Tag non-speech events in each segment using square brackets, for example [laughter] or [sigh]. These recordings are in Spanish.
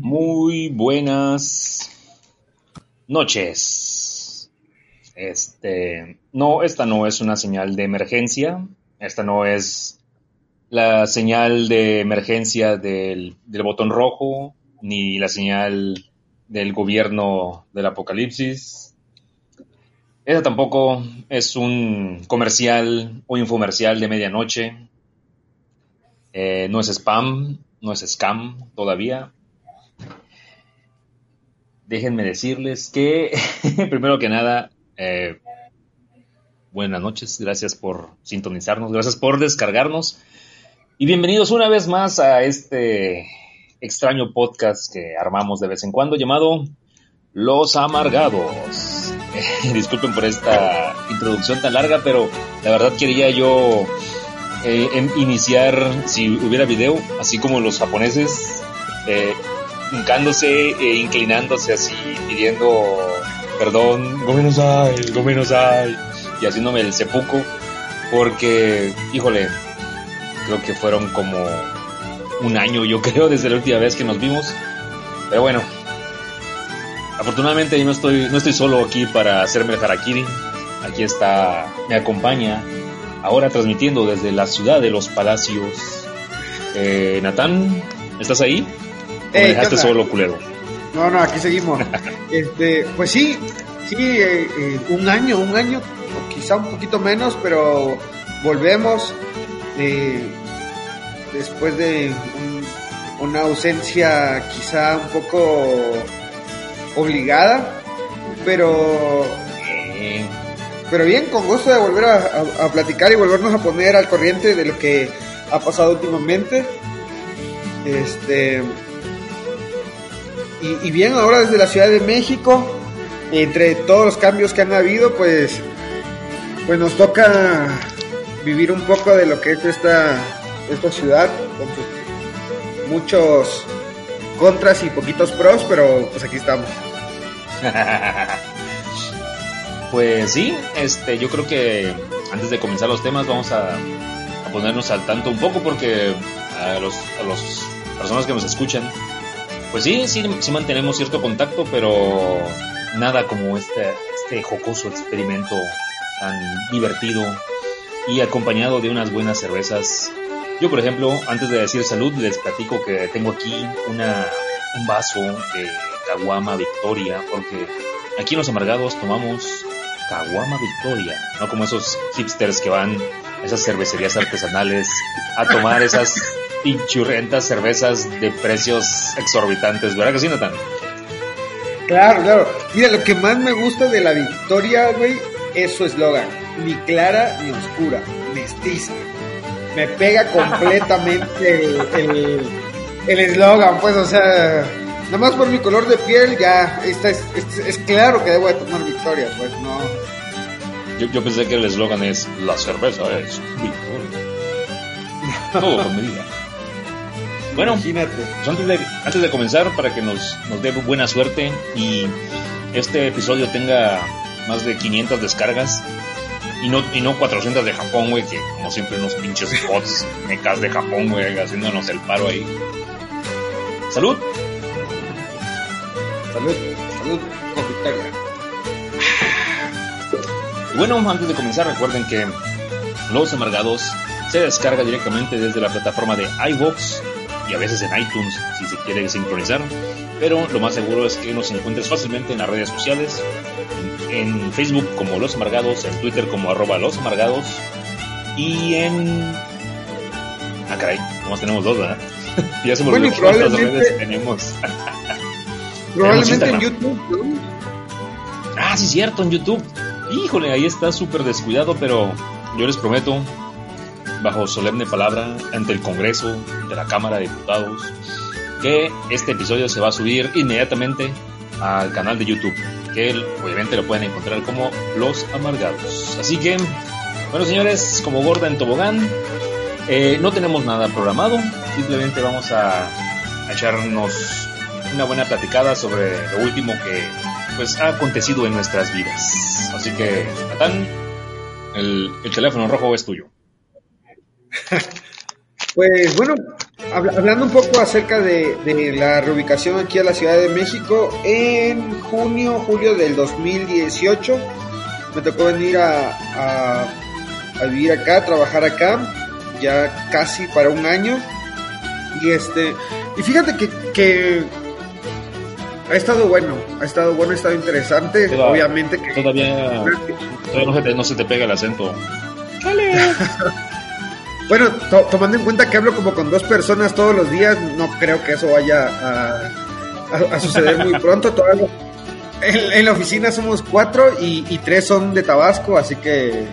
Muy buenas noches. Este, no, esta no es una señal de emergencia. Esta no es la señal de emergencia del, del botón rojo, ni la señal del gobierno del apocalipsis. Esta tampoco es un comercial o infomercial de medianoche. Eh, no es spam, no es scam todavía. Déjenme decirles que, [laughs] primero que nada, eh, buenas noches, gracias por sintonizarnos, gracias por descargarnos y bienvenidos una vez más a este extraño podcast que armamos de vez en cuando llamado Los Amargados. [laughs] disculpen por esta introducción tan larga, pero la verdad quería yo eh, iniciar, si hubiera video, así como los japoneses, eh, hincándose e inclinándose así, pidiendo perdón, gomenosai, gomenosai, y haciéndome el sepuco, porque, híjole, creo que fueron como un año, yo [laughs] creo, desde la última vez que nos vimos. Pero bueno, afortunadamente no estoy, no estoy solo aquí para hacerme el harakiri. Aquí está, me acompaña, ahora transmitiendo desde la ciudad de los palacios. Eh, Natán, ¿estás ahí? ¿O me dejaste solo, culero? No, no, aquí seguimos. [laughs] este, pues sí, sí, eh, eh, un año, un año, quizá un poquito menos, pero volvemos eh, después de un- una ausencia quizá un poco obligada, pero Eh, pero bien, con gusto de volver a, a- platicar y volvernos a poner al corriente de lo que ha pasado últimamente. Este. Y, y bien, ahora desde la Ciudad de México, entre todos los cambios que han habido, pues. Pues nos toca vivir un poco de lo que es esta, esta ciudad, con sus muchos contras y poquitos pros, pero pues aquí estamos. [laughs] Pues sí, este, yo creo que antes de comenzar los temas vamos a, ponernos al tanto un poco porque a los, a los personas que nos escuchan, pues sí, sí, sí mantenemos cierto contacto, pero nada como este, este jocoso experimento tan divertido y acompañado de unas buenas cervezas. Yo, por ejemplo, antes de decir salud, les platico que tengo aquí una, un vaso de Caguama Victoria, porque aquí en Los Amargados tomamos Caguama Victoria, no como esos hipsters que van a esas cervecerías artesanales a tomar esas pinchurrentas cervezas de precios exorbitantes, ¿verdad que sí, Natán? Claro, claro. Mira, lo que más me gusta de la victoria, güey, es su eslogan. Ni clara ni oscura, mestiza. Me pega completamente el eslogan, pues, o sea, nada más por mi color de piel ya esta es, es, es claro que debo de tomar victoria, pues no. Yo, yo pensé que el eslogan es La cerveza es Victoria. [laughs] Todo con medida. Bueno, Imagínate. Pues antes de, antes de comenzar, para que nos, nos dé buena suerte y este episodio tenga más de 500 descargas y no, y no 400 de Japón, güey, que como siempre unos pinches bots mecas de Japón, güey, haciéndonos el paro ahí. Salud. Salud, salud con victoria. Bueno, antes de comenzar, recuerden que Los Amargados se descarga directamente desde la plataforma de iVoox y a veces en iTunes si se quiere sincronizar. Pero lo más seguro es que nos encuentres fácilmente en las redes sociales, en, Facebook como Los Amargados, en Twitter como arroba Los Amargados y en... Ah, caray, nomás tenemos dos, ¿verdad? [laughs] ya se me Bueno, probablemente- redes tenemos. [laughs] Probablemente en. YouTube, ¿no? Ah, sí, cierto, en YouTube. Híjole, ahí está súper descuidado, pero yo les prometo, bajo solemne palabra, ante el Congreso de la Cámara de Diputados, que este episodio se va a subir inmediatamente al canal de YouTube, que obviamente lo pueden encontrar como Los Amargados. Así que, bueno, señores, como gorda en tobogán, eh, no tenemos nada programado, simplemente vamos a, a echarnos una buena platicada sobre lo último que pues ha acontecido en nuestras vidas. Así que, Natán, el, el teléfono rojo es tuyo. [laughs] Pues bueno, hablando un poco acerca de, la reubicación aquí a la Ciudad de México, en junio, julio del 2018 me tocó venir a, vivir acá, a trabajar acá, ya casi para un año. Y este, y fíjate que ha estado bueno, ha estado bueno, ha estado interesante. Obviamente que. Todavía, todavía no, se te, no se te pega el acento. [laughs] Bueno, tomando en cuenta que hablo como con dos personas todos los días, no creo que eso vaya a, suceder muy [laughs] pronto. en, la oficina somos cuatro y, tres son de Tabasco, así que...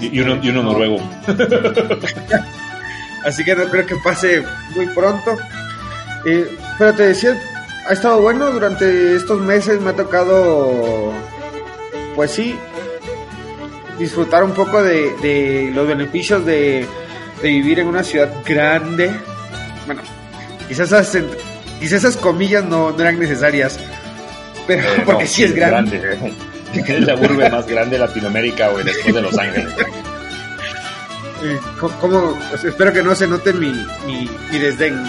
Y uno, y uno noruego. [laughs] así que no creo que pase muy pronto. Eh, pero te decía, ha estado bueno durante estos meses, me ha tocado, pues sí, disfrutar un poco de, los beneficios de, vivir en una ciudad grande. Bueno, quizás esas, esas comillas no, eran necesarias, pero eh, [laughs] porque sí, es grande. [laughs] es la urbe más grande de Latinoamérica, o después de Los Ángeles. Eh, como, pues, espero que no se note mi, mi, desdén.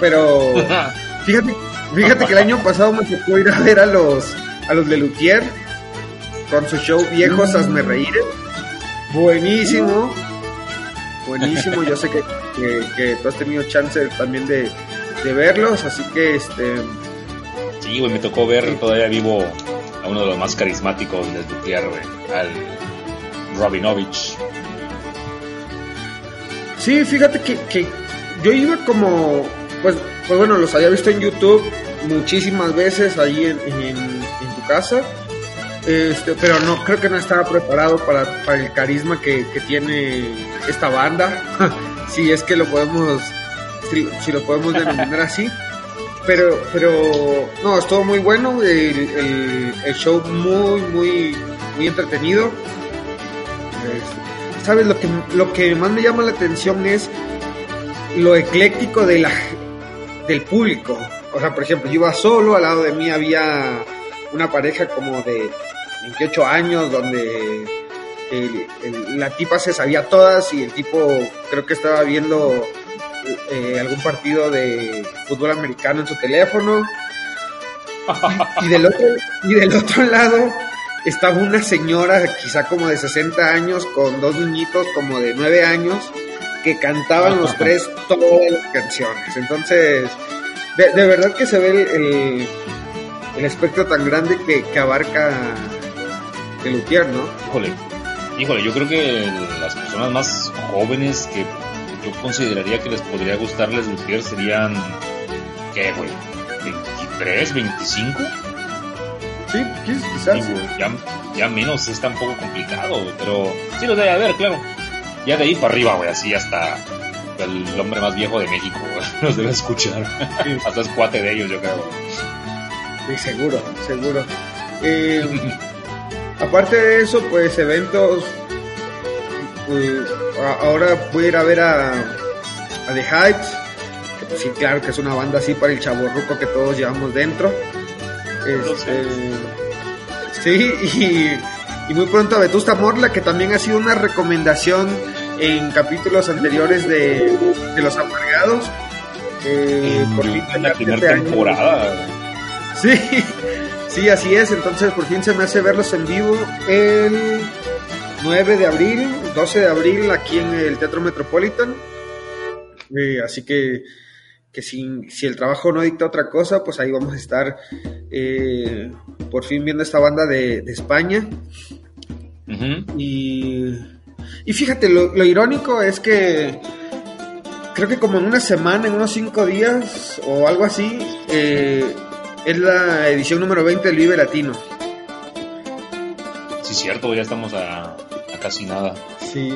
Pero [laughs] fíjate, fíjate que el año pasado me tocó ir a ver a los, a los de Luthier con su show Viejos mm. Hazme Reír. Buenísimo. Buenísimo. Yo sé que, que, tú has tenido chance también de, verlos, así que este. Sí, güey, me tocó ver todavía vivo a uno de los más carismáticos de Dupliar, güey, al Robinovich. Sí, fíjate que, que yo iba como, pues, pues bueno, los había visto en YouTube muchísimas veces ahí en, tu casa este, pero no creo que no estaba preparado para, el carisma que, tiene esta banda, [laughs] si es que lo podemos, si, lo podemos denominar así. Pero, pero no, estuvo muy bueno, el, show muy, muy, muy entretenido. Este, Sabes, lo que, lo que más me llama la atención es lo ecléctico de la, del público. O sea, por ejemplo, yo iba solo, al lado de mí había una pareja como de 28 años, donde la tipa se sabía todas y el tipo creo que estaba viendo eh, algún partido de fútbol americano en su teléfono. [laughs] Y, del otro, y del otro lado estaba una señora, quizá como de 60 años, con dos niñitos como de 9 años, que cantaban los tres todas las canciones. Entonces, de, verdad que se ve el, el, espectro tan grande que, que abarca de Luthier, ¿no? Híjole, híjole, yo creo que las personas más jóvenes que yo consideraría que les podría gustarles Luthier serían, ¿qué, güey? ¿23, 25? Sí, quizás. ya, ya menos es tan poco complicado, pero sí lo debe haber, claro. Ya de ahí para arriba, güey, así hasta el hombre más viejo de México [laughs] los debe escuchar. hasta es cuate de ellos, yo creo. Sí, seguro, seguro. Eh, Aparte de eso, pues eventos. Pues, ahora voy a ir a ver a, a The Heights. Que pues sí, claro que es una banda así para el chaborruco que todos llevamos dentro. Este, sí, y, muy pronto a Vetusta Morla, que también ha sido una recomendación en capítulos anteriores de, de Los Amargados. Eh, por en la primera temporada. Sí, Sí, así es. Entonces por fin se me hace verlos en vivo el 9 de abril, 12 de abril aquí en el Teatro Metropolitan. Eh, así que, que si, si, el trabajo no dicta otra cosa, pues ahí vamos a estar eh, por fin viendo esta banda de, España. y, y, fíjate, lo, irónico es que creo que como en una semana, en unos cinco días o algo así, eh, es la edición número 20 del Vive Latino. Sí, cierto, ya estamos a, casi nada. Sí.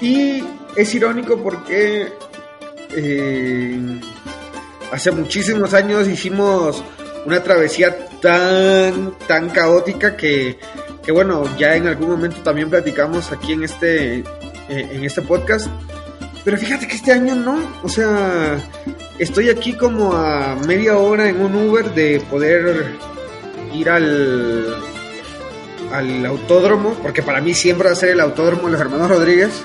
Y es irónico porque eh, hace muchísimos años hicimos una travesía tan, tan caótica que, que, bueno, ya en algún momento también platicamos aquí en este, eh, en este podcast. Pero fíjate que este año no, o sea, Estoy aquí como a media hora en un Uber de poder ir al, al autódromo, porque para mí siempre va a ser el autódromo de los hermanos Rodríguez.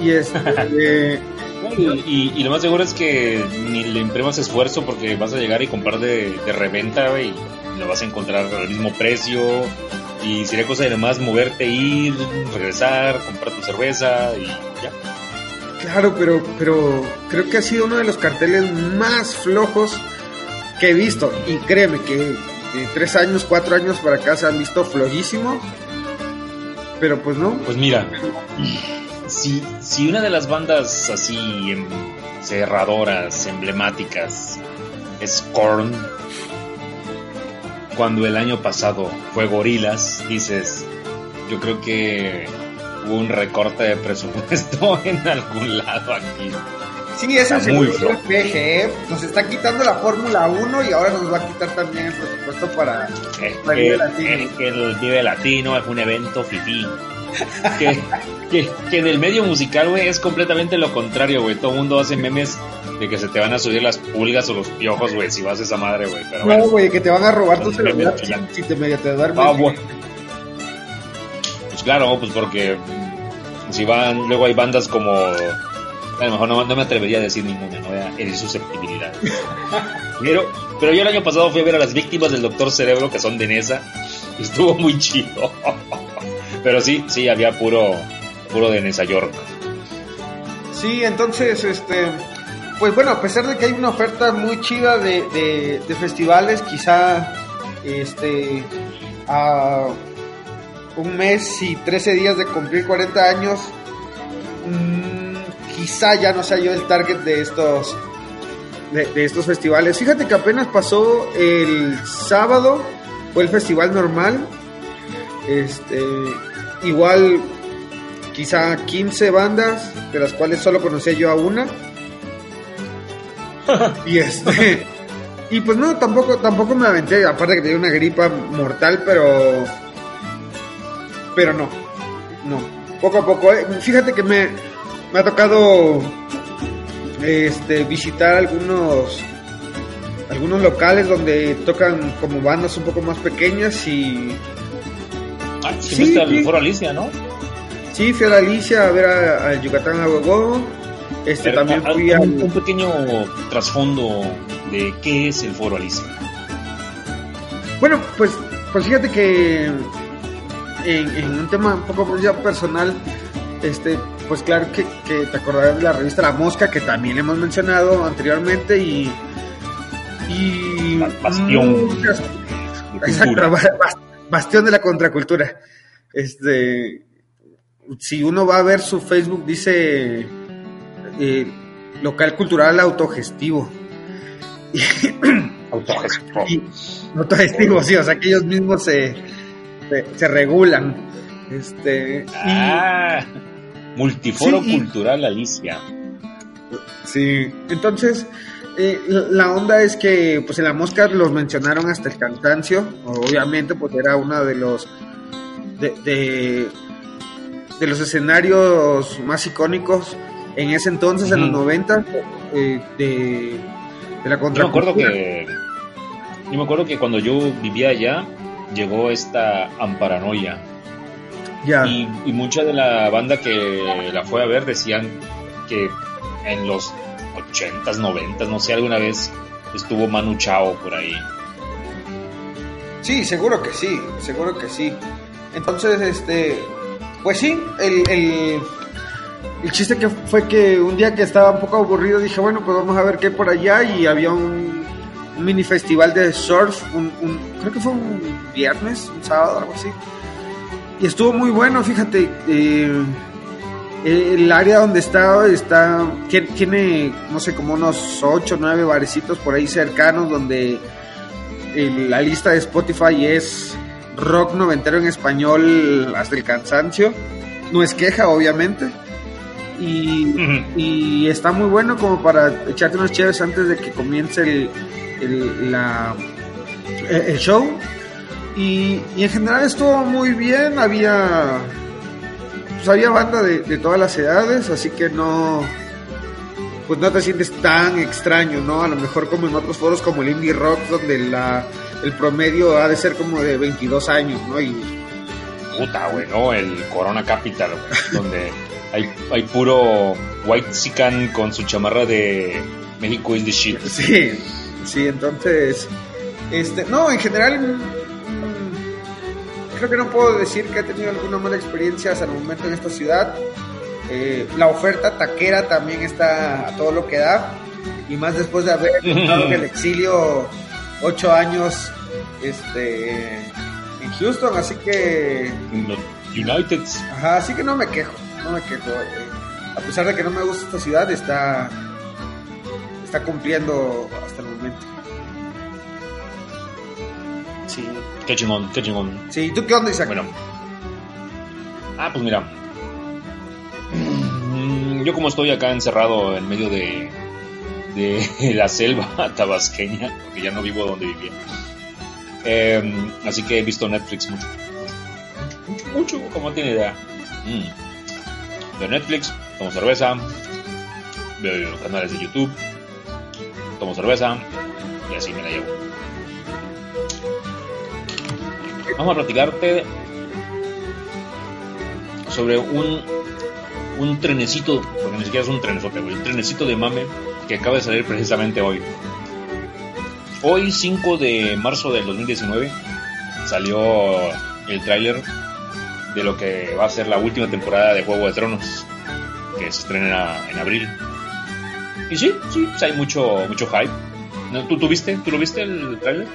Y, este, [laughs] Y, y, lo más seguro es que ni le imprimas esfuerzo porque vas a llegar y comprar de, de reventa, y lo vas a encontrar al mismo precio. Y sería cosa de nomás moverte, ir, regresar, comprar tu cerveza y ya. Claro, pero, pero creo que ha sido uno de los carteles más flojos que he visto. Y créeme que de tres años, cuatro años para acá se han visto flojísimo. Pero pues no. Pues mira, si, si una de las bandas así em, cerradoras, emblemáticas, es Korn, cuando el año pasado fue Gorilas, dices, yo creo que hubo un recorte de presupuesto [laughs] en algún lado aquí. Sí, eso es muy el PG, nos está quitando la Fórmula 1 y ahora nos va a quitar también el presupuesto para, el Vive Latino. que el Vive Latino es un evento fifí. que, que, que, en el medio musical, güey, es completamente lo contrario, güey. Todo el mundo hace memes de que se te van a subir las pulgas o los piojos, güey, si vas a esa madre, güey. no, güey, que te van a robar tu celular si te medio te duermes. Ah, Pues claro, pues porque si van, luego hay bandas como a lo mejor no, me atrevería a decir ninguna, no voy a herir susceptibilidad. [laughs] pero, pero yo el año pasado fui a ver a las víctimas del Doctor Cerebro, que son de Nesa, y estuvo muy chido. [laughs] pero sí, sí, había puro, puro de Nesa York. Sí, entonces, este, pues bueno, a pesar de que hay una oferta muy chida de, de, festivales, quizá, este, a un mes y 13 días de cumplir 40 años, quizá ya no sea yo el target de estos de, estos festivales. Fíjate que apenas pasó el sábado, fue el festival normal. Este, igual quizá 15 bandas, de las cuales solo conocía yo a una. [laughs] y este y pues no, tampoco tampoco me aventé, aparte que tenía una gripa mortal, pero pero no. No, poco a poco. Eh, fíjate que me me ha tocado este, visitar algunos algunos locales donde tocan como bandas un poco más pequeñas y ah, sí, sí, Foro Alicia, ¿no? Sí, fui a Alicia a ver a, Yucatán a Gogo. Este también fui a un, pequeño trasfondo de qué es el Foro Alicia. Bueno, pues pues fíjate que en, en un tema un poco ya personal, este, pues claro que, te acordarás de la revista La Mosca, que también hemos mencionado anteriormente, y. y bastión. bastión de la contracultura. Este. Si uno va a ver su Facebook, dice. Eh, local cultural autogestivo. [coughs] autogestivo. autogestivo, sí, o sea que ellos mismos se, se, regulan. Este. Ah. Multiforo Cultural Alicia. Sí, entonces eh, la onda es que pues en la mosca los mencionaron hasta el cansancio, obviamente pues era uno de los de, de, los escenarios más icónicos en ese entonces, en los 90, eh, de, de, la contra. Yo me acuerdo que yo me acuerdo que cuando yo vivía allá llegó esta amparanoia y, mucha de la banda que la fue a ver decían que en los 80s, 90 no sé, alguna vez estuvo Manu Chao por ahí. Sí, seguro que sí, seguro que sí. Entonces, este, pues sí, el, el, el, chiste que fue que un día que estaba un poco aburrido dije, bueno, pues vamos a ver qué hay por allá y había un, mini festival de surf, un, creo que fue un viernes, un sábado, algo así y estuvo muy bueno, fíjate. Eh, el área donde está, está tiene, no sé, como unos 8 o 9 barecitos por ahí cercanos donde la lista de Spotify es rock noventero en español hasta el cansancio. No es queja, obviamente. Y, está muy bueno como para echarte unos chéves antes de que comience el, el, la, el show. Y, en general estuvo muy bien, había pues había banda de, todas las edades, así que no pues no te sientes tan extraño, ¿no? A lo mejor como en otros foros como el indie rock donde la el promedio ha de ser como de 22 años, ¿no? Y puta, güey, ¿no? El Corona Capital, [laughs] donde hay, hay puro White Sican con su chamarra de México is the shit. Sí, sí, entonces, este, no, en general, mm, creo que no puedo decir que he tenido alguna mala experiencia hasta el momento en esta ciudad. Eh, la oferta taquera también está a todo lo que da, y más después de haber [laughs] estado en el exilio ocho años este, en Houston, así que... United. Ajá, así que no me quejo, no me quejo. Eh, a pesar de que no me gusta esta ciudad, está, está cumpliendo hasta el momento. Sí. Qué chingón, qué chingón. Sí, ¿tú qué onda, Isaac? Bueno. Ah, pues mira. Yo como estoy acá encerrado en medio de, de [laughs] la selva [laughs] tabasqueña, porque ya no vivo donde vivía. Em, así que he visto Netflix mucho. Mucho, mucho, como tiene idea. Mm. Netflix, tomo cerveza, veo canales de YouTube, tomo cerveza y así me la llevo. Vamos a platicarte sobre un, un trenecito, porque ni siquiera es un trenesote, un trenecito de mame que acaba de salir precisamente hoy. Hoy, 5 de marzo del 2019, salió el tráiler de lo que va a ser la última temporada de Juego de Tronos, que se estrena en abril. Y sí, sí, pues hay mucho, mucho hype. ¿Tú, ¿Tú viste? ¿Tú lo viste el tráiler?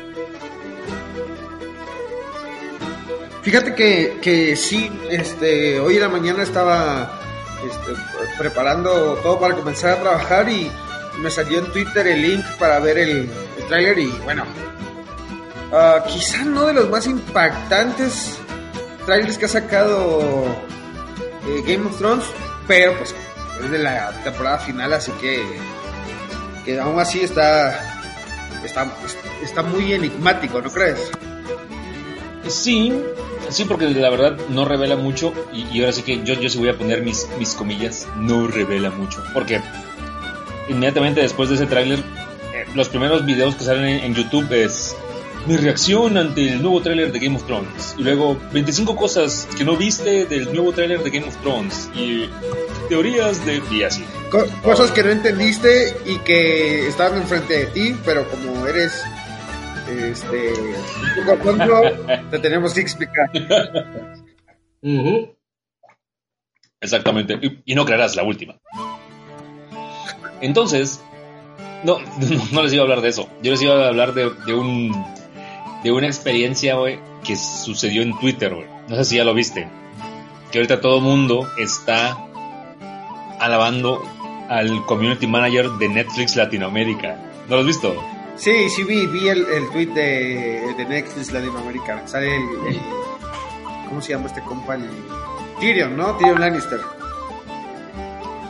Fíjate que, que sí, este, hoy en la mañana estaba este, preparando todo para comenzar a trabajar y me salió en Twitter el link para ver el, el tráiler y bueno, uh, quizá no de los más impactantes trailers que ha sacado eh, Game of Thrones, pero pues es de la temporada final, así que, que aún así está, está, está muy enigmático, ¿no crees? Sí, sí, porque la verdad no revela mucho y, ahora sí que yo, yo sí voy a poner mis, mis comillas, no revela mucho, porque inmediatamente después de ese tráiler, eh, los primeros videos que salen en, en, YouTube es mi reacción ante el nuevo tráiler de Game of Thrones. Y luego 25 cosas que no viste del nuevo tráiler de Game of Thrones. Y teorías de... Y así. Co cosas que no entendiste y que estaban enfrente de ti, pero como eres este un poco tonto, te tenemos que explicar. Uh -huh. Exactamente. Y, y no creerás la última. Entonces, [laughs] no, no, les iba a hablar de eso. Yo les iba a hablar de, de un de una experiencia, güey, que sucedió en Twitter, güey. No sé si ya lo viste. Que ahorita todo el mundo está alabando al community manager de Netflix Latinoamérica. ¿No lo has visto? Sí, sí vi, vi el, el tweet de, de Netflix Latinoamérica. Sale el, el, ¿Cómo se llama este compa? El Tyrion, ¿no? Tyrion Lannister.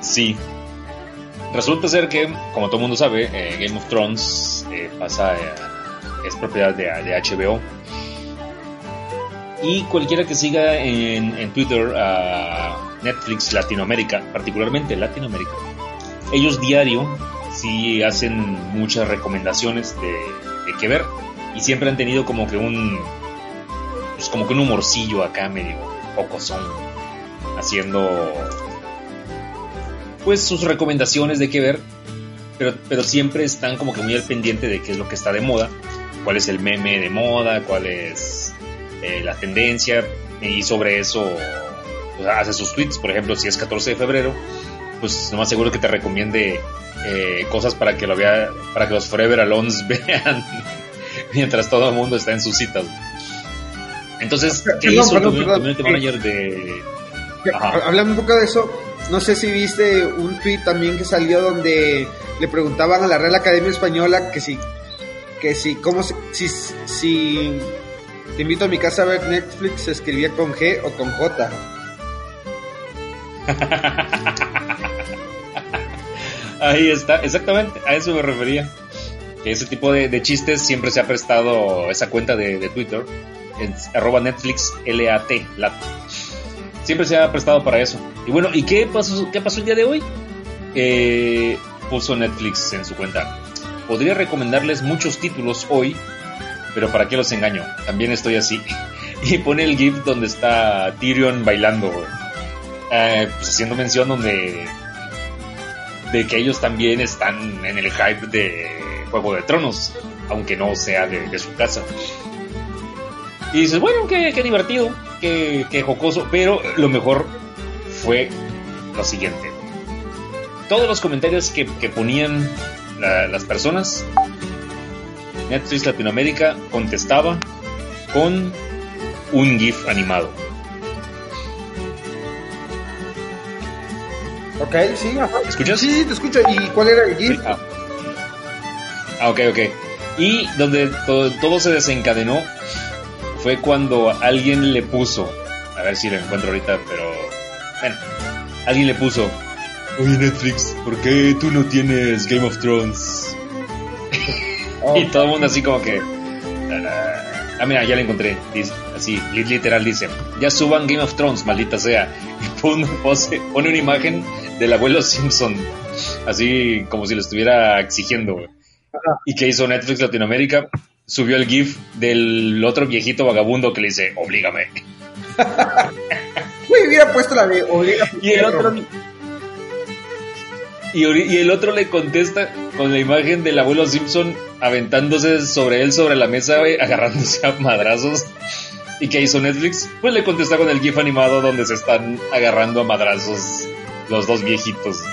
Sí, Resulta ser que, como todo el mundo sabe, eh, Game of Thrones eh, pasa, eh, es propiedad de, de, HBO. Y cualquiera que siga en, en Twitter a Netflix Latinoamérica, particularmente Latinoamérica, ellos diario sí hacen muchas recomendaciones de, de qué ver y siempre han tenido como que un pues como que un humorcillo acá medio poco son haciendo pues sus recomendaciones de qué ver, pero, pero siempre están como que muy al pendiente de qué es lo que está de moda, cuál es el meme de moda, cuál es eh, la tendencia, y sobre eso pues, hace sus tweets, por ejemplo, si es 14 de febrero, pues lo más seguro que te recomiende eh, cosas para que lo vea, para que los Forever Alones [laughs] vean mientras todo el mundo está en sus citas. Entonces, ¿qué perdón, hizo perdón, el community manager de... Hablando un poco de eso, no sé si viste un tweet también que salió donde le preguntaban a la Real Academia Española que si, que si, cómo, si, si te invito a mi casa a ver Netflix, se escribía con G o con J. [laughs] Ahí está, exactamente, a eso me refería. Que ese tipo de, chistes siempre se ha prestado esa cuenta de, Twitter, arroba Netflix LAT, LAT siempre se ha prestado para eso. Y bueno, ¿y qué pasó, qué pasó el día de hoy? Eh, puso Netflix en su cuenta. Podría recomendarles muchos títulos hoy, pero ¿para qué los engaño? También estoy así. [laughs] Y pone el GIF donde está Tyrion bailando, eh, pues haciendo mención donde de que ellos también están en el hype de Juego de Tronos, aunque no sea de, su casa. Y dices, bueno, qué, divertido, qué, jocoso, pero lo mejor fue lo siguiente. Todos los comentarios que, ponían las personas, Netflix Latinoamérica contestaba con un GIF animado. Ok, sí, ¿Escuchas? Sí, te escucho. ¿Y cuál era el GIF? ah. ah. ok, ok. Y donde todo, se desencadenó fue cuando alguien le puso, a ver si lo encuentro ahorita, pero bueno, alguien le puso, oye Netflix, ¿por qué tú no tienes Game of Thrones? [laughs] y todo el mundo así como que... Ah, mira, ya lo encontré. así, literal dice: Ya suban Game of Thrones, maldita sea. [laughs] Y pone, pone una imagen del abuelo Simpson. Así como si lo estuviera exigiendo, ¿Y qué hizo Netflix Latinoamérica? Subió el GIF del otro viejito vagabundo que le dice: Oblígame. [laughs] Uy, hubiera puesto la de Oblígame. Y el otro. Y, el otro le contesta con la imagen del abuelo Simpson aventándose sobre él, sobre la mesa, [laughs] agarrándose a madrazos. ¿Y qué hizo Netflix? Pues le contesta con el GIF animado donde se están agarrando a madrazos los dos viejitos.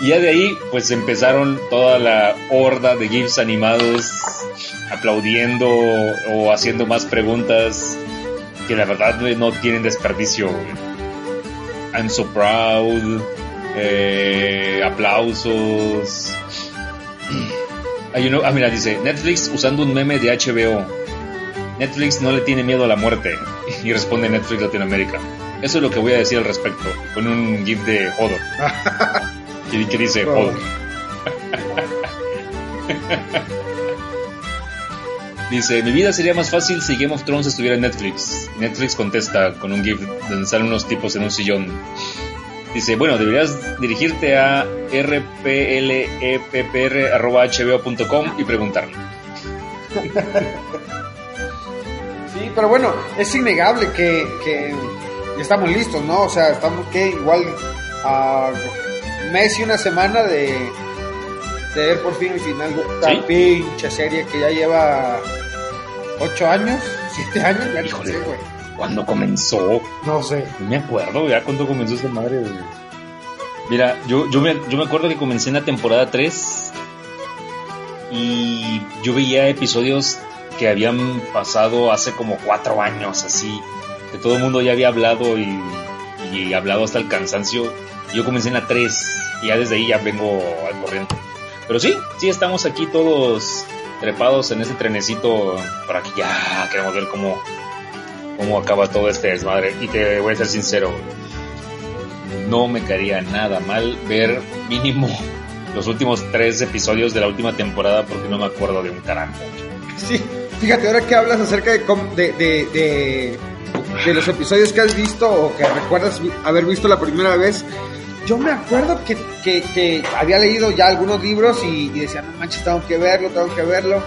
y ya de ahí, pues empezaron toda la horda de GIFs animados aplaudiendo o haciendo más preguntas que la verdad no tienen desperdicio. I'm so proud, eh, aplausos. Hay uno, ah, mira, dice Netflix usando un meme de HBO. Netflix no le tiene miedo a la muerte. Y responde Netflix Latinoamérica. Eso es lo que voy a decir al respecto. Con un GIF de Hodor. [laughs] que, dice Hodor. [laughs] Dice, mi vida sería más fácil si Game of Thrones estuviera en Netflix. Netflix contesta con un GIF donde salen unos tipos en un sillón. Dice, bueno, deberías dirigirte a rpleppr.hbo.com y preguntarle. Sí, pero bueno, es innegable que, que estamos listos, ¿no? O sea, estamos que igual a mes y una semana de, de ver por fin el final de esta pinche serie que ya lleva ocho años, siete años, ya Híjole, güey. ¿Cuándo comenzó? No sé. No me acuerdo ya cuándo comenzó esa madre, güey. Mira, yo, yo, me, yo me acuerdo que comencé en la temporada 3 y yo veía episodios que habían pasado hace como cuatro años, así, que todo el mundo ya había hablado y, y hablado hasta el cansancio. Yo comencé en la 3 y ya desde ahí ya vengo al corriente. Pero sí, sí estamos aquí todos trepados en ese trenecito para que ya queremos ver cómo, cómo acaba todo este desmadre. Y te voy a ser sincero, no me caería nada mal ver mínimo [laughs] los últimos tres episodios de la última temporada porque no me acuerdo de un carajo. Sí, fíjate, ahora que hablas acerca de, de, de, de, los episodios que has visto o que recuerdas haber visto la primera vez, yo me acuerdo que, que, había leído ya algunos libros y, y, decía, no manches, tengo que verlo, tengo que verlo.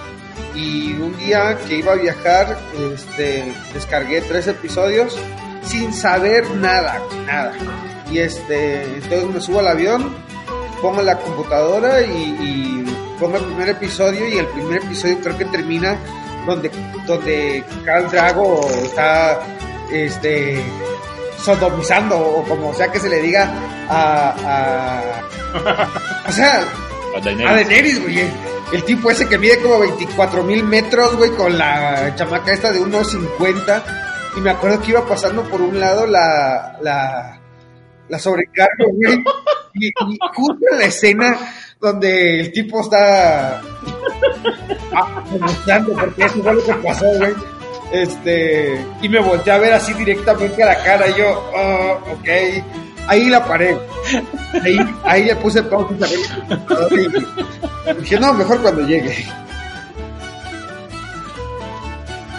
Y un día que iba a viajar, este, descargué tres episodios sin saber nada, nada. Y este, entonces me subo al avión, pongo la computadora y, pongo el primer episodio y el primer episodio creo que termina donde, donde Carl Drago está este sodomizando o como sea que se le diga a, o sea a Daenerys, güey. El, tipo ese que mide como 24 mil metros, güey, con la chamaca esta de 1.50. Y me acuerdo que iba pasando por un lado la, la, la sobrecarga, güey. Y, justo en la escena donde el tipo está mostrando porque eso fue lo que pasó, güey. Este, y me volteé a ver así directamente a la cara. Y yo, oh, ok, ahí la paré. Ahí, ahí le puse pausa y dije, no, mejor cuando llegue.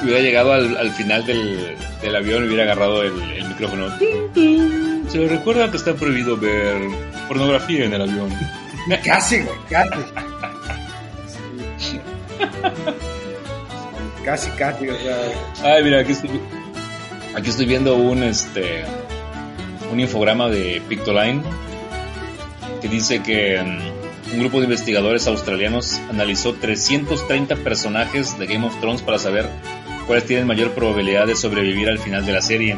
Hubiera llegado al, al final del, del avión y hubiera agarrado el, el micrófono. Se le recuerda que está prohibido ver pornografía en el avión. Casi, güey, casi. [laughs] casi, casi, o sea. Ay, mira, aquí estoy, aquí estoy viendo un este un infograma de Pictoline que dice que mm, un grupo de investigadores australianos analizó 330 personajes de Game of Thrones para saber cuáles tienen mayor probabilidad de sobrevivir al final de la serie.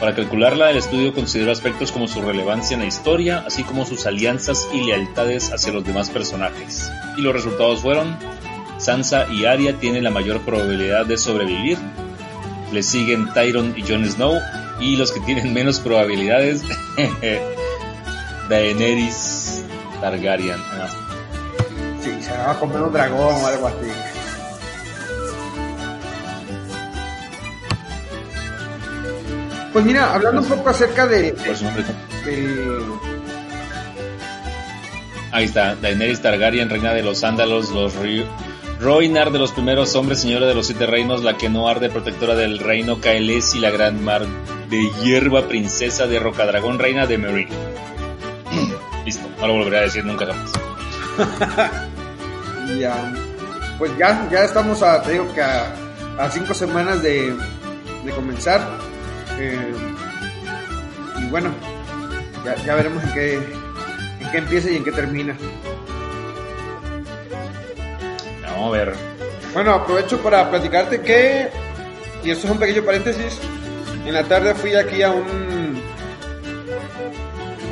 Para calcularla, el estudio consideró aspectos como su relevancia en la historia, así como sus alianzas y lealtades hacia los demás personajes. Y los resultados fueron, Sansa y Arya tienen la mayor probabilidad de sobrevivir, le siguen Tyron y Jon Snow, y los que tienen [laughs] menos probabilidades, [laughs] Daenerys Targaryen. Sí, se va a comer un dragón o algo así. Pues mira, hablando un poco acerca de, Ahí está, Daenerys Targaryen, reina de los Ándalos, los Roinar de los primeros hombres, señora de los siete reinos, la que no arde, protectora del reino, Kaelesi, la gran mar de hierba, princesa de Rocadragón, reina de Meereen. [clears throat] Listo, no lo volveré a decir nunca jamás. [laughs] ya, pues ya, ya estamos a, te digo que a, cinco semanas de, de comenzar. Eh, y bueno, ya, ya veremos en qué, en qué empieza y en qué termina. Vamos a ver. Bueno, aprovecho para platicarte que, y esto es un pequeño paréntesis, en la tarde fui aquí a un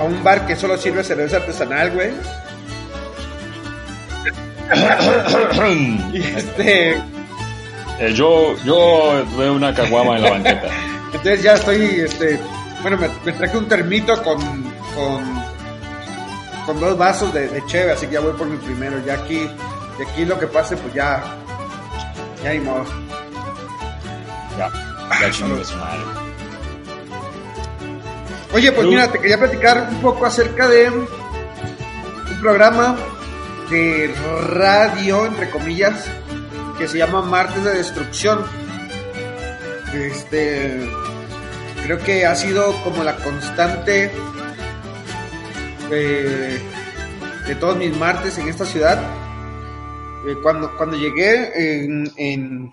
a un bar que solo sirve cerveza artesanal, güey. y este eh, yo yo veo una caguama en la banqueta. [laughs] Entonces ya estoy, este, bueno, me, traje un termito con, con, con dos vasos de, de cheve, así que ya voy por mi primero. Ya aquí, de aquí lo que pase, pues ya, ya hay modo. Ya, ya [laughs] chingo su madre. Oye, pues mira, te quería platicar un poco acerca de un programa de radio, entre comillas, que se llama Martes de Destrucción. Este, creo que ha sido como la constante de, todos mis martes en esta ciudad. Eh, cuando, cuando llegué en, en,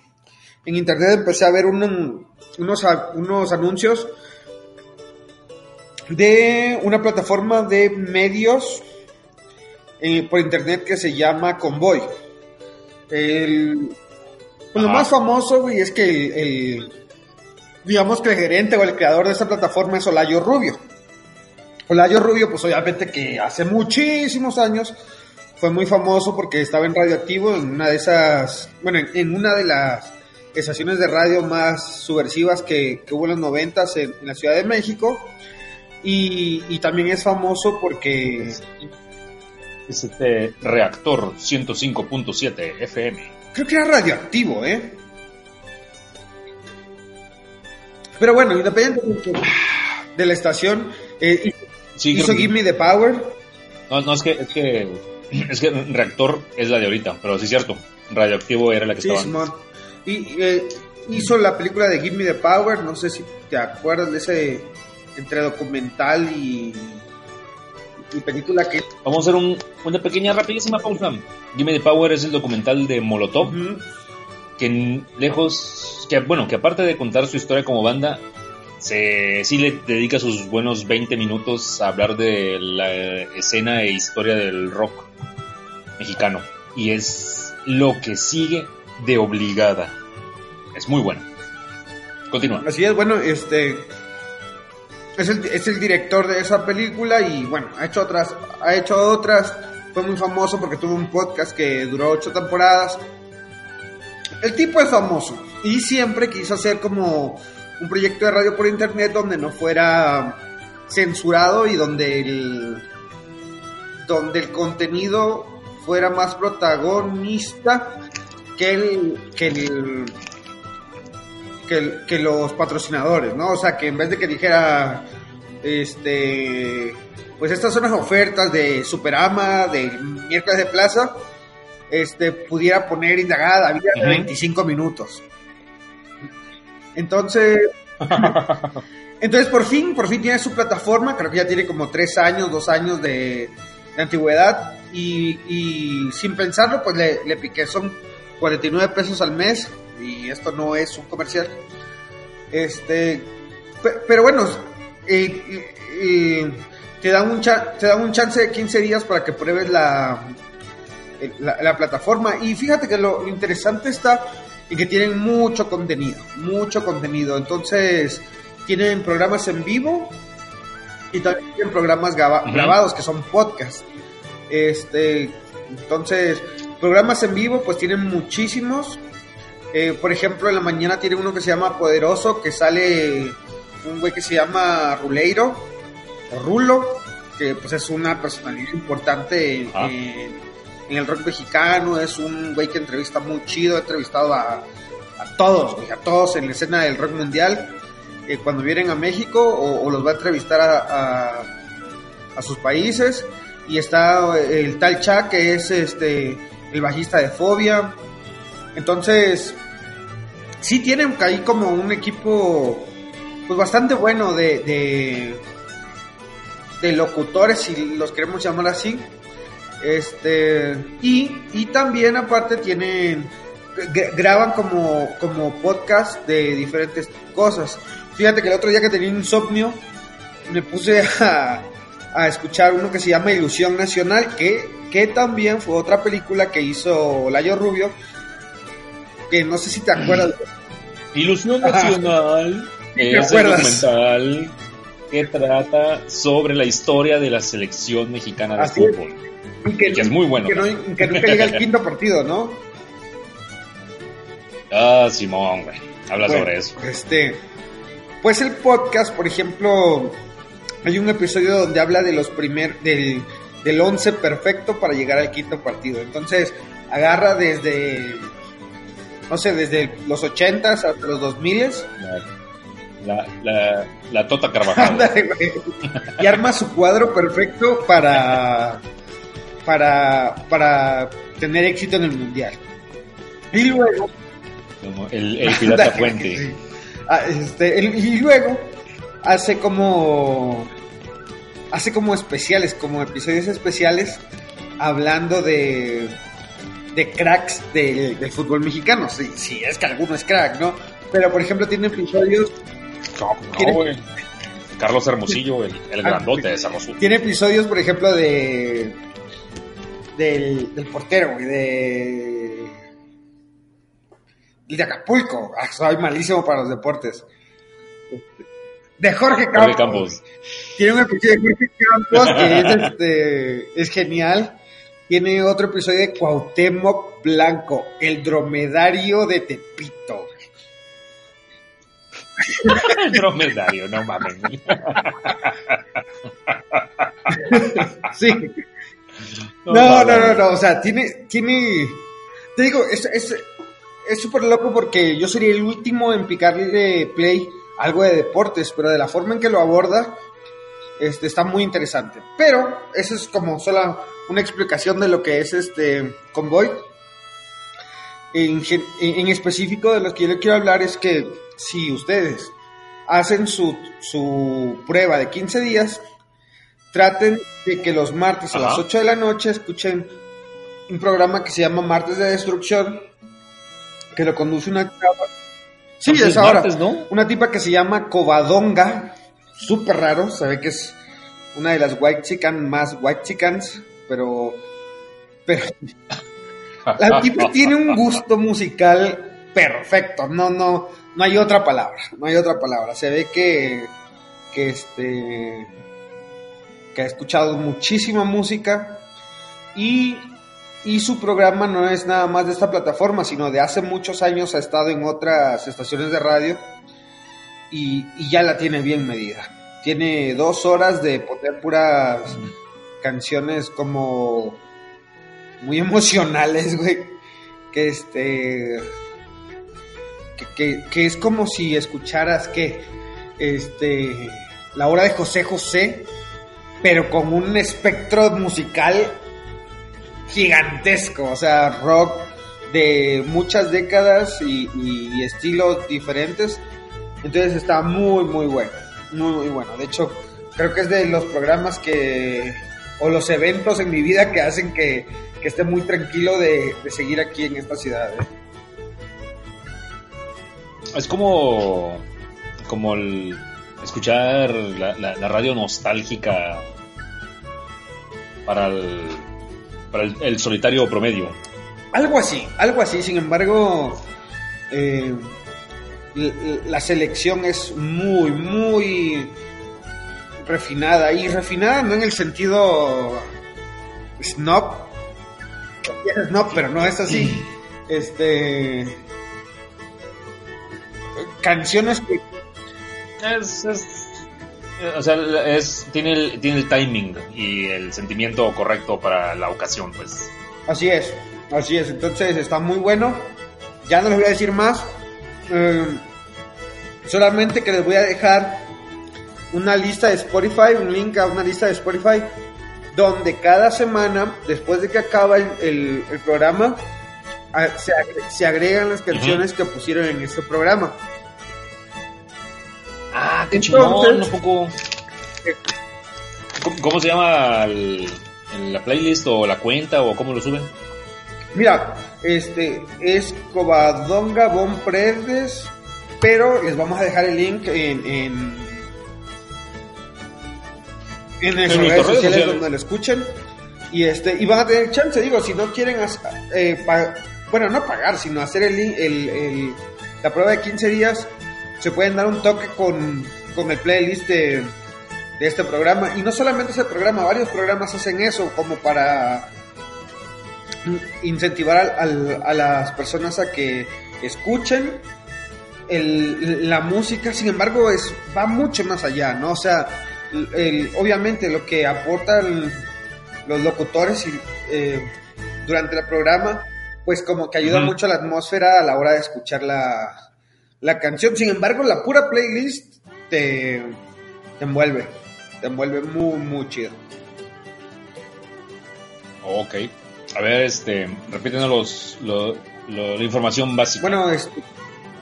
internet empecé a ver unos, unos anuncios de una plataforma de medios eh, por internet que se llama Convoy. El, pues lo más famoso, es que el, digamos que el gerente o el creador de esta plataforma es Olayo Rubio. Olayo Rubio, pues obviamente que hace muchísimos años fue muy famoso porque estaba en Radioactivo, en una de esas, bueno, en, una de las estaciones de radio más subversivas que, hubo en los noventas en, la Ciudad de México. Y, también es famoso porque... Es este reactor 105.7 FM. Creo que era radioactivo, ¿eh? Pero bueno, independientemente de la estación, eh, hizo Give Me the Power. No, no, es que, es que, [clears throat] es que Reactor es la de ahorita, pero sí es cierto, Radioactivo era la que sí, estaba. Y eh, hizo la película de Give Me the Power, no sé si te acuerdas de ese entre documental y, y película que... Vamos a hacer una pequeña, rapidísima pausa. Give Me the Power es el documental de Molotov, que lejos que bueno, que aparte de contar su historia como banda, se, sí le dedica sus buenos 20 minutos a hablar de la escena e historia del rock mexicano. Y es lo que sigue de obligada. Es muy bueno. Continúa. Así es, bueno, este es el, es el director de esa película y bueno, ha hecho otras, ha hecho otras, fue muy famoso porque tuvo un podcast que duró ocho temporadas. El tipo es famoso, y siempre quiso hacer como un proyecto de radio por internet donde no fuera censurado y donde el, donde el contenido fuera más protagonista que el, que el, que, los patrocinadores, ¿no? O sea, que en vez de que dijera, este, pues estas son las ofertas de Superama, de miércoles de plaza, este, pudiera poner indagada vida de 25 minutos. Entonces, [laughs] entonces por fin, por fin tiene su plataforma, creo que ya tiene como tres años, dos años de, antigüedad y, sin pensarlo, pues le, piqué, son 49 pesos al mes y esto no es un comercial. Este, pero bueno, te, dan un te dan un chance de 15 días para que pruebes la, la, plataforma. Y fíjate que lo interesante está en que tienen mucho contenido, mucho contenido. Entonces, tienen programas en vivo y también tienen programas grabados que son podcasts. Este, entonces, programas en vivo, pues tienen muchísimos. Eh, por ejemplo, en la mañana tiene uno que se llama Poderoso, que sale un güey que se llama Ruleiro, o Rulo, que pues es una personalidad importante ah. en, el rock mexicano, es un güey que entrevista muy chido, ha entrevistado a, todos, a todos en la escena del rock mundial, eh, cuando vienen a México, o, los va a entrevistar a, a, sus países, y está el tal Cha, que es este el bajista de Fobia, entonces, sí tienen ahí como un equipo pues bastante bueno de, de, locutores, si los queremos llamar así. Este, y, también aparte tienen, graban como, como podcast de diferentes cosas. Fíjate que el otro día que tenía insomnio, me puse a, a escuchar uno que se llama Ilusión Nacional, que, que también fue otra película que hizo Layo Rubio, que no sé si te acuerdas. [clears throat] Ilusión Nacional es un documental que trata sobre la historia de la selección mexicana de fútbol. Y que, es muy bueno. Que, nunca llega al quinto partido, ¿no? Ah, Simón, güey. Habla sobre eso. Este, pues el podcast, por ejemplo, hay un episodio donde habla de los primer, del, del once perfecto para llegar al quinto partido. Entonces, agarra desde no sé, desde los 80 hasta los 2000 la, la, la, Tota Carvajal. [laughs] y arma su cuadro perfecto para, para, para tener éxito en el mundial. Y luego. Como el, el [laughs] Pirata Puente. Ah, este, y luego hace como. Hace como especiales, como episodios especiales, hablando de de cracks del, fútbol mexicano. Si, sí, es que alguno es crack, ¿no? Pero, por ejemplo, tiene episodios... No, Carlos Hermosillo, el, el ah, grandote de Hermosillo. Tiene episodios, por ejemplo, de... Del, portero, güey, de... de Acapulco. Ah, soy malísimo para los deportes. De Jorge Campos. Tiene un episodio de Jorge Campos que es, este, es genial tiene otro episodio de Cuauhtémoc Blanco, el dromedario de Tepito. [laughs] el dromedario, no mames. sí. No, no, no, no, o sea, tiene, tiene, te digo, es, es, es súper loco porque yo sería el último en picarle play algo de deportes, pero de la forma en que lo aborda, este, está muy interesante. Pero, eso es como solo una explicación de lo que es este convoy. En, en, específico de lo que yo le quiero hablar es que si ustedes hacen su, su prueba de 15 días, traten de que los martes a las 8 de la noche escuchen un programa que se llama Martes de Destrucción, que lo conduce una tipa. Sí, es ahora. Una tipa que se llama Covadonga, súper raro, sabe que es una de las white chican más white chicans pero, pero [laughs] la tipa tiene un gusto musical perfecto, no, no, no hay otra palabra, no hay otra palabra. Se ve que, que este, que ha escuchado muchísima música y, y su programa no es nada más de esta plataforma, sino de hace muchos años ha estado en otras estaciones de radio y, y ya la tiene bien medida. Tiene dos horas de poner puras canciones como muy [laughs] emocionales, güey. Que este. Que, es como si escucharas que. Este. La hora de José José. Pero con un espectro musical gigantesco. O sea, rock de muchas décadas y, estilos diferentes. Entonces está muy, muy bueno. Muy, muy bueno. De hecho, creo que es de los programas que o los eventos en mi vida que hacen que, esté muy tranquilo de, seguir aquí en esta ciudad. ¿eh? Es como, como el escuchar la, la, radio nostálgica para el, para el, solitario promedio. Algo así, algo así. Sin embargo, eh, la selección es muy, muy refinada. Y refinada no en el sentido snob. Snob, pero no es así. Este. Canciones que. Es, o sea, es, tiene, el, tiene el timing y el sentimiento correcto para la ocasión, pues. Así es, así es. Entonces está muy bueno. Ya no les voy a decir más. Eh, solamente que les voy a dejar una lista de Spotify, un link a una lista de Spotify, donde cada semana, después de que acaba el, programa, se, agregan las canciones que pusieron en este programa. Ah, qué chingón, un poco. ¿Cómo, se llama la playlist o la cuenta o cómo lo suben? Mira, este es Covadonga Bon Predes, pero les vamos a dejar el link en, en, en nuestras redes sociales, donde lo escuchen. Y este, y van a tener chance, digo, si no quieren eh, bueno, no pagar, sino hacer el, el, el, la prueba de 15 días, se pueden dar un toque con, con el playlist de, de este programa. Y no solamente ese programa, varios programas hacen eso como para incentivar a las personas a que escuchen la música, sin embargo, es, va mucho más allá, ¿no? O sea, obviamente lo que aportan los locutores eh, durante el programa, pues como que ayuda mucho a la atmósfera a la hora de escuchar la, la canción. Sin embargo, la pura playlist te, te envuelve, te envuelve muy, muy chido. Ok. A ver, este, repítenos los, la información básica. Bueno, este...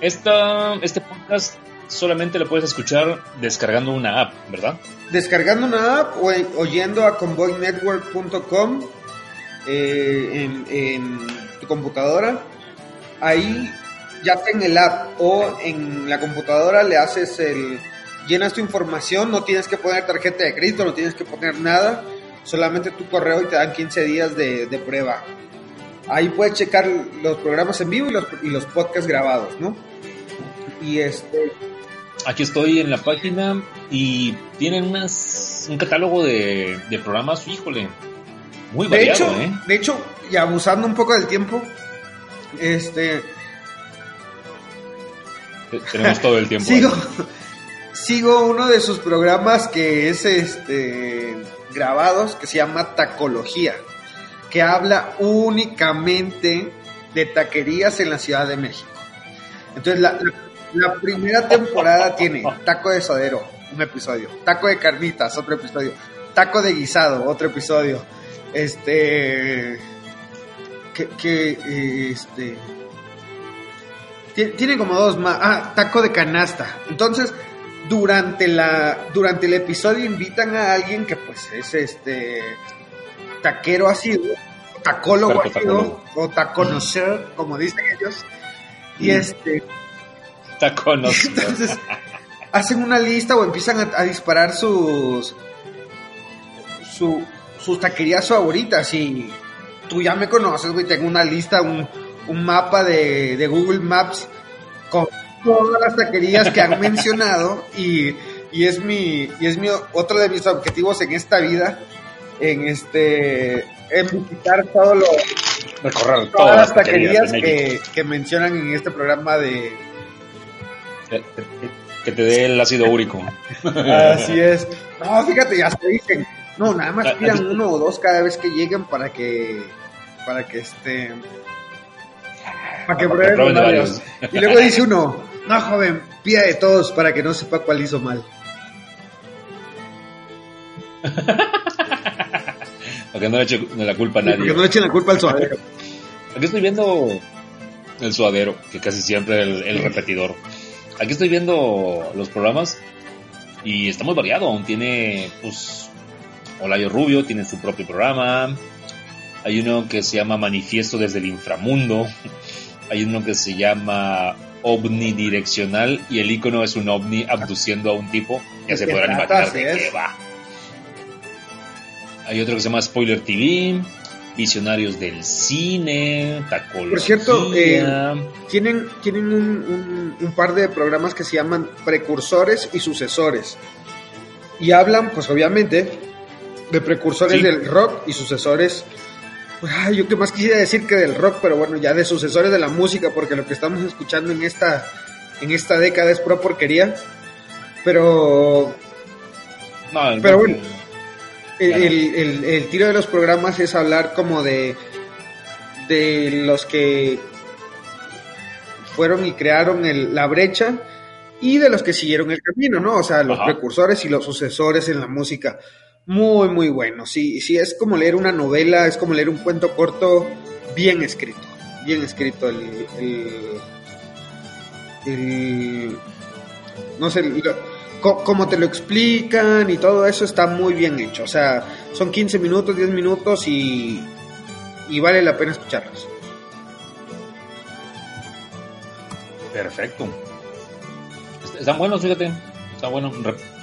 Esta, este podcast solamente lo puedes escuchar descargando una app, ¿verdad? Descargando una app o oyendo a convoynetwork.com eh, en, en tu computadora. Ahí ya sea en el app o en la computadora le haces el llenas tu información, no tienes que poner tarjeta de crédito, no tienes que poner nada solamente tu correo y te dan 15 días de, prueba. Ahí puedes checar los programas en vivo y los, y los podcasts grabados, ¿no? Y este... Aquí estoy en la página y tienen unas, un catálogo de, programas, híjole, muy variado, de hecho, ¿eh? De hecho, y abusando un poco del tiempo, este... Tenemos todo el tiempo. sigo, sigo uno de sus programas que es este grabados que se llama Tacología, que habla únicamente de taquerías en la Ciudad de México. Entonces, la, primera temporada tiene taco de sodero, un episodio, taco de carnitas, otro episodio, taco de guisado, otro episodio, este, que, este, tiene como dos más, ah, taco de canasta. Entonces, durante la durante el episodio invitan a alguien que pues es este taquero así tacólogo o taconocer como dicen ellos y mm. este taconocer [laughs] entonces hacen una lista o empiezan a, disparar sus sus taquerías favoritas y tú ya me conoces güey tengo una lista un, un mapa de, de Google Maps con todas las taquerías que han [laughs] mencionado y, es mi y es mi otro de mis objetivos en esta vida en este en visitar los recorrer todas, las taquerías, que, mencionan en este programa de que, te dé el ácido úrico. Así es. No fíjate ya se dicen. No nada más ah, pidan uno o dos cada vez que lleguen para que para que este [laughs] para que prueben varios. Y luego dice uno, no, joven, pida de todos para que no sepa cuál hizo mal. [laughs] para que no le eche la culpa a nadie. Para que no le echen la culpa al suadero. Aquí estoy viendo el suadero, que casi siempre el, el repetidor. Aquí estoy viendo los programas y está muy variado. Tiene, pues, Olayo Rubio tiene su propio programa. Hay uno que se llama Manifiesto desde el Inframundo. Hay uno que se llama omnidireccional y el icono es un ovni abduciendo a un tipo. Ya se podrán imaginar de qué va. Hay otro que se llama Spoiler TV, Visionarios del Cine, Tacología. Por cierto, eh, tienen, tienen un, un, par de programas que se llaman Precursores y Sucesores. Y hablan, pues obviamente, de precursores del rock y sucesores. Pues, ay, yo qué más quisiera decir que del rock, pero bueno, ya de sucesores de la música, porque lo que estamos escuchando en esta, en esta década es pura porquería. Pero. pero bueno el, el, tiro de los programas es hablar como de, de los que fueron y crearon el, la brecha y de los que siguieron el camino, ¿no? O sea, los precursores y los sucesores en la música. Muy, muy bueno. Sí, sí, es como leer una novela, es como leer un cuento corto bien escrito. Bien escrito. El. el, no sé, como te lo explican y todo eso está muy bien hecho. O sea, son 15 minutos, 10 minutos y, y vale la pena escucharlos. Perfecto. Están buenos, fíjate. Está bueno.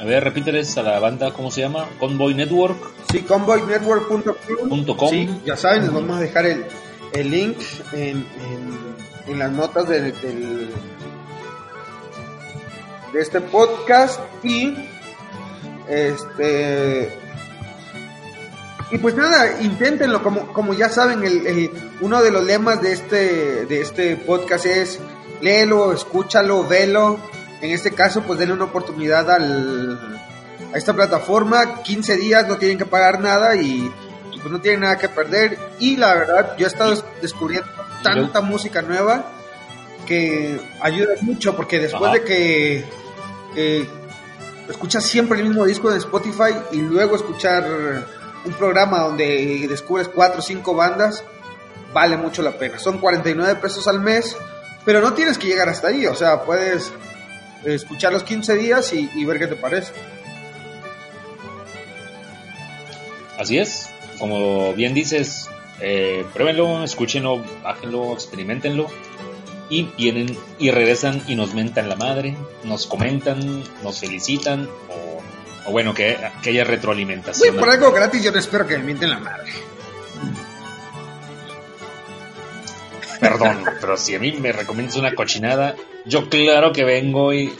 A ver, repíteles a la banda, ¿cómo se llama? Convoy Network. Sí, convoynetwork.com. Sí, ya saben, les vamos a dejar el, el link en, en, las notas del de este podcast y este y pues nada, inténtenlo, como, como ya saben, el, uno de los lemas de este, de este podcast es léelo, escúchalo, velo. En este caso, pues denle una oportunidad al, a esta plataforma. 15 días, no tienen que pagar nada y, pues no tienen nada que perder. Y la verdad, yo he estado descubriendo tanta música nueva que ayuda mucho porque después de que eh, escuchas siempre el mismo disco en Spotify y luego escuchar un programa donde descubres cuatro o cinco bandas, vale mucho la pena. Son 49 pesos al mes, pero no tienes que llegar hasta ahí, o sea, puedes escuchar los 15 días y, ver qué te parece. Así es, como bien dices, eh, pruébenlo, escúchenlo, bájenlo, experimentenlo y vienen y regresan y nos mentan la madre, nos comentan, nos felicitan o, bueno, que, que, haya retroalimentación. por algo gratis yo no espero que me mienten la madre. Perdón, pero si a mí me recomiendas una cochinada, yo claro que vengo y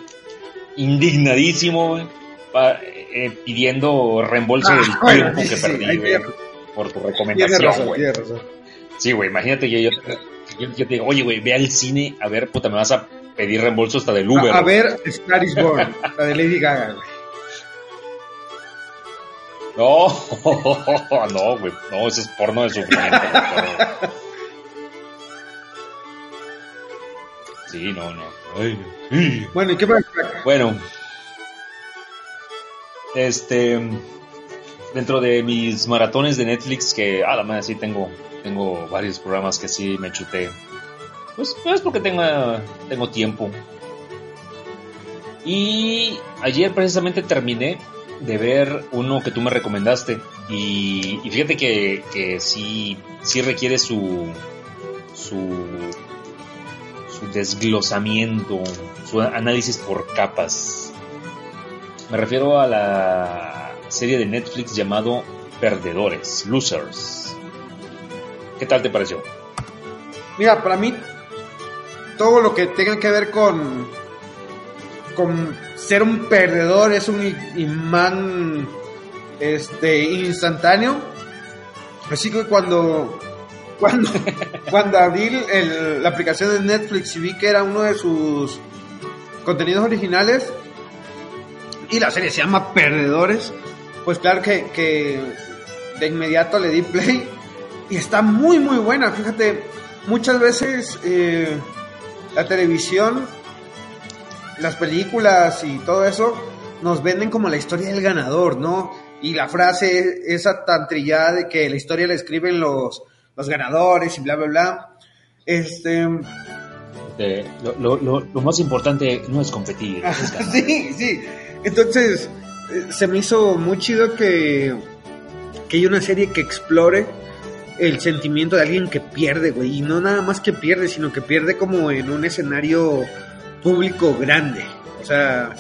indignadísimo eh, pidiendo reembolso del ah, tiempo que perdí por tu recomendación. Sí, güey, imagínate que yo yo, te digo, oye, güey, ve al cine, a ver, puta, me vas a pedir reembolso hasta del Uber. A, ver, Star is Born, la de Lady Gaga, güey. No, [laughs] no, güey, no, ese es porno de sufrimiento. Sí, no, no. Bueno, ¿y qué pasa? Bueno, este, dentro de mis maratones de Netflix, que, ah, la madre, sí tengo tengo varios programas que sí me chuté. Pues, pues porque tengo, tengo tiempo. Y ayer precisamente terminé de ver uno que tú me recomendaste. Y, fíjate que, que sí, sí requiere su, su, desglosamiento, su análisis por capas. Me refiero a la serie de Netflix llamado Perdedores, Losers. ¿Qué tal te pareció? Mira, para mí, todo lo que tenga que ver con, con ser un perdedor es un imán este, instantáneo. Así que cuando, cuando, cuando abrí la aplicación de Netflix y vi que era uno de sus contenidos originales y la serie se llama Perdedores, pues claro que, que de inmediato le di play y está muy, muy buena. Fíjate, muchas veces eh, la televisión, las películas y todo eso nos venden como la historia del ganador, ¿no? Y la frase esa tan trillada de que la historia la escriben los, los ganadores y bla, bla, bla. Este. lo, lo, lo, más importante no es competir. [laughs] sí, sí. Entonces, eh, se me hizo muy chido que, que hay una serie que explore el sentimiento de alguien que pierde, güey. Y no nada más que pierde, sino que pierde como en un escenario público grande. O sea,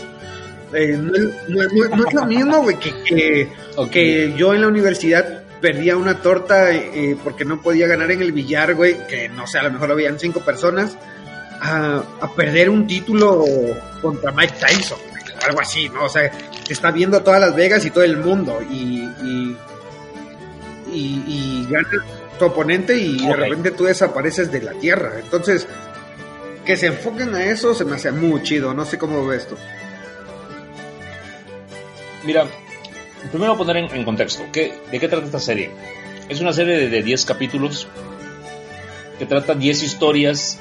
eh, no, es lo mismo, güey, que, que, yo en la universidad perdía una torta eh, porque no podía ganar en el billar, güey, que no sé, a lo mejor lo veían cinco personas, a, perder un título contra Mike Tyson, algo así, ¿no? O sea, te está viendo todas Las Vegas y todo el mundo y, y, y, gana tu oponente y de repente tú desapareces de la tierra. Entonces, que se enfoquen a eso se me hace muy chido, no sé cómo ves esto. Mira, primero poner en, contexto, ¿qué, ¿de qué trata esta serie? Es una serie de 10 capítulos que trata 10 historias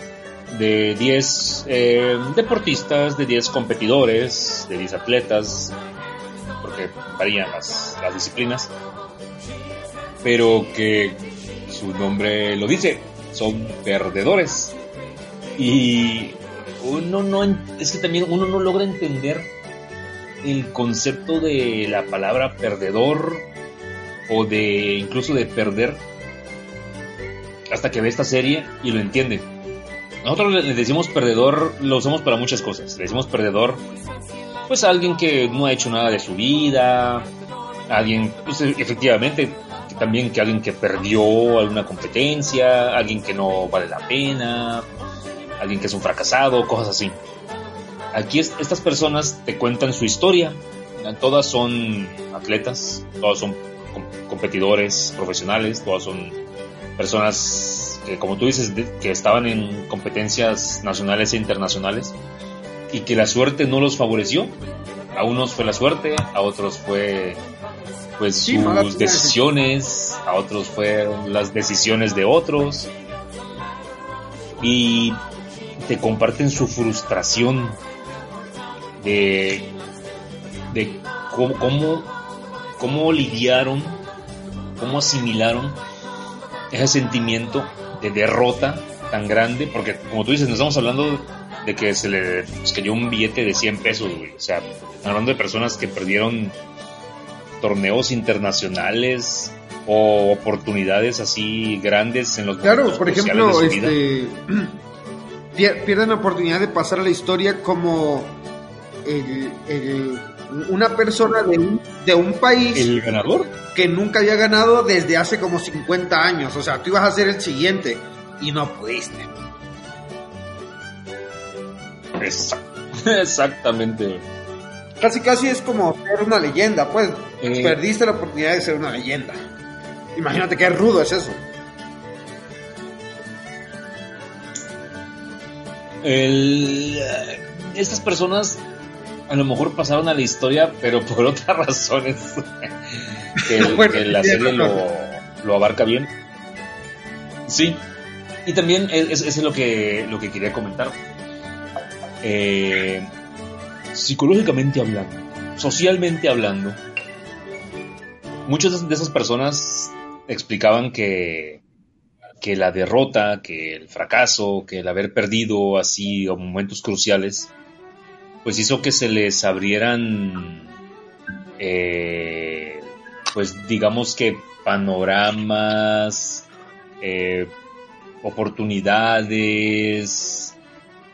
de 10 eh, deportistas, de 10 competidores, de 10 atletas, porque varían las, las disciplinas, pero que su nombre lo dice, son perdedores. Y uno no, es que también uno no logra entender el concepto de la palabra perdedor o de incluso de perder hasta que ve esta serie y lo entiende. Nosotros le decimos perdedor, lo usamos para muchas cosas. Le decimos perdedor, pues a alguien que no ha hecho nada de su vida, alguien, pues, efectivamente, también que alguien que perdió alguna competencia, alguien que no vale la pena, alguien que es un fracasado, cosas así. Aquí estas personas te cuentan su historia. Todas son atletas, todas son competidores profesionales, todas son personas que, como tú dices, que estaban en competencias nacionales e internacionales y que la suerte no los favoreció. A unos fue la suerte, a otros fue pues sus decisiones, a otros fueron las decisiones de otros y te comparten su frustración de, de cómo, cómo, lidiaron, cómo asimilaron ese sentimiento de derrota tan grande, porque como tú dices, no estamos hablando de que se le pues, cayó un billete de 100 pesos, O sea, hablando de personas que perdieron torneos internacionales o oportunidades así grandes en los Claro, por ejemplo, este [clears throat] pierden la oportunidad de pasar a la historia como una persona de un, de un país. ¿El ganador? Que nunca había ganado desde hace como 50 años. O sea, tú ibas a ser el siguiente y no pudiste. [laughs] Exactamente. Casi, casi es como ser una leyenda, pues. Eh. Perdiste la oportunidad de ser una leyenda. Imagínate qué rudo es eso. El, estas personas a lo mejor pasaron a la historia, pero por [laughs] otras razones [laughs] [laughs] que, la serie lo, abarca bien. Sí, y también eso es, lo que, lo que quería comentar. Eh, psicológicamente hablando, socialmente hablando, muchas de esas personas explicaban que, que la derrota, que el fracaso, que el haber perdido así o momentos cruciales, pues hizo que se les abrieran, eh, pues digamos que panoramas, eh, oportunidades,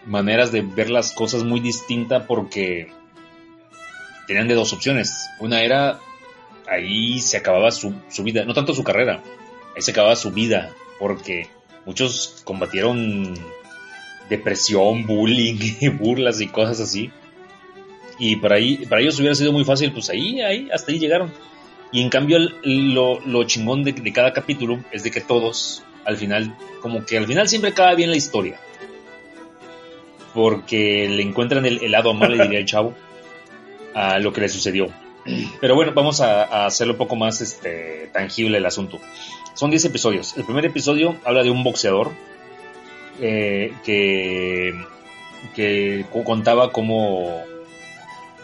maneras de ver las cosas muy distintas porque tenían de dos opciones. Una era, ahí se acababa su, su vida, no tanto su carrera, ahí se acababa su vida, porque muchos combatieron depresión, bullying, [laughs] burlas y cosas así. Y para, ahí, para ellos hubiera sido muy fácil, pues ahí, ahí, hasta ahí llegaron. Y en cambio lo, lo chingón de, de, cada capítulo es de que todos, al final, como que al final siempre acaba bien la historia. Porque le encuentran el, lado amable, diría el [laughs] chavo, a lo que le sucedió. Pero bueno, vamos a, a hacerlo un poco más este, tangible el asunto. Son 10 episodios. El primer episodio habla de un boxeador eh, que, que contaba cómo,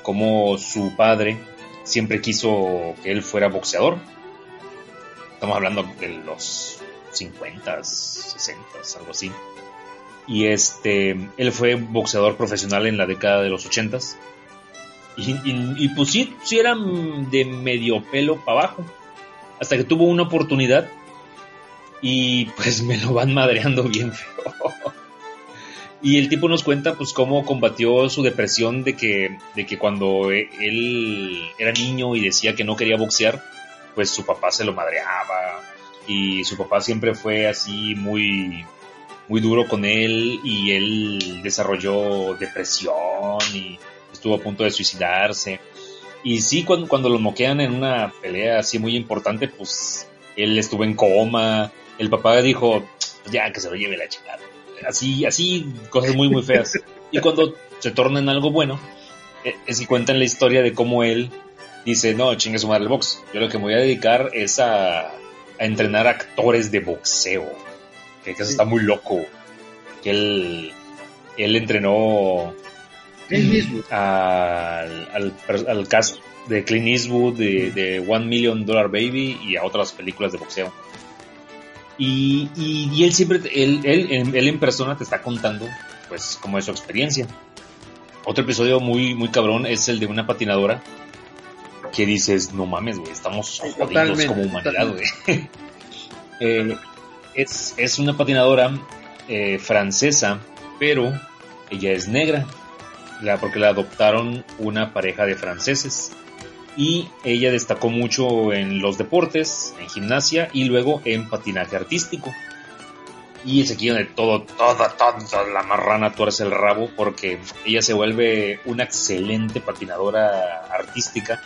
cómo su padre siempre quiso que él fuera boxeador. Estamos hablando de los 50, 60, algo así. Y este, él fue boxeador profesional en la década de los 80 y, y, pues sí, sí era de medio pelo para abajo. Hasta que tuvo una oportunidad y pues me lo van madreando bien feo. Y el tipo nos cuenta pues cómo combatió su depresión de que, de que cuando él era niño y decía que no quería boxear, pues su papá se lo madreaba y su papá siempre fue así muy muy duro con él y él desarrolló depresión y estuvo a punto de suicidarse. Y sí, cuando, cuando lo moquean en una pelea así muy importante, pues él estuvo en coma. El papá dijo, ya que se lo lleve la chingada. Así, así, cosas muy, muy feas. Y cuando se torna en algo bueno, e, es que cuentan la historia de cómo él dice, no, chingue su madre el box. Yo lo que me voy a dedicar es a, a entrenar actores de boxeo. Que, eso está muy loco. Que él, él entrenó al, al, al, cast de Clint Eastwood, de, de, One Million Dollar Baby y a otras películas de boxeo. Y, y, él siempre, él, él, él, en persona te está contando, pues, cómo es su experiencia. Otro episodio muy, muy cabrón es el de una patinadora que dices, no mames, güey, estamos jodidos como humanidad, güey. [laughs] eh, es, es, una patinadora eh, francesa, pero ella es negra, la, porque la adoptaron una pareja de franceses. Y ella destacó mucho en los deportes, en gimnasia y luego en patinaje artístico. Y es aquí donde todo, toda, toda la marrana tuerce el rabo porque ella se vuelve una excelente patinadora artística.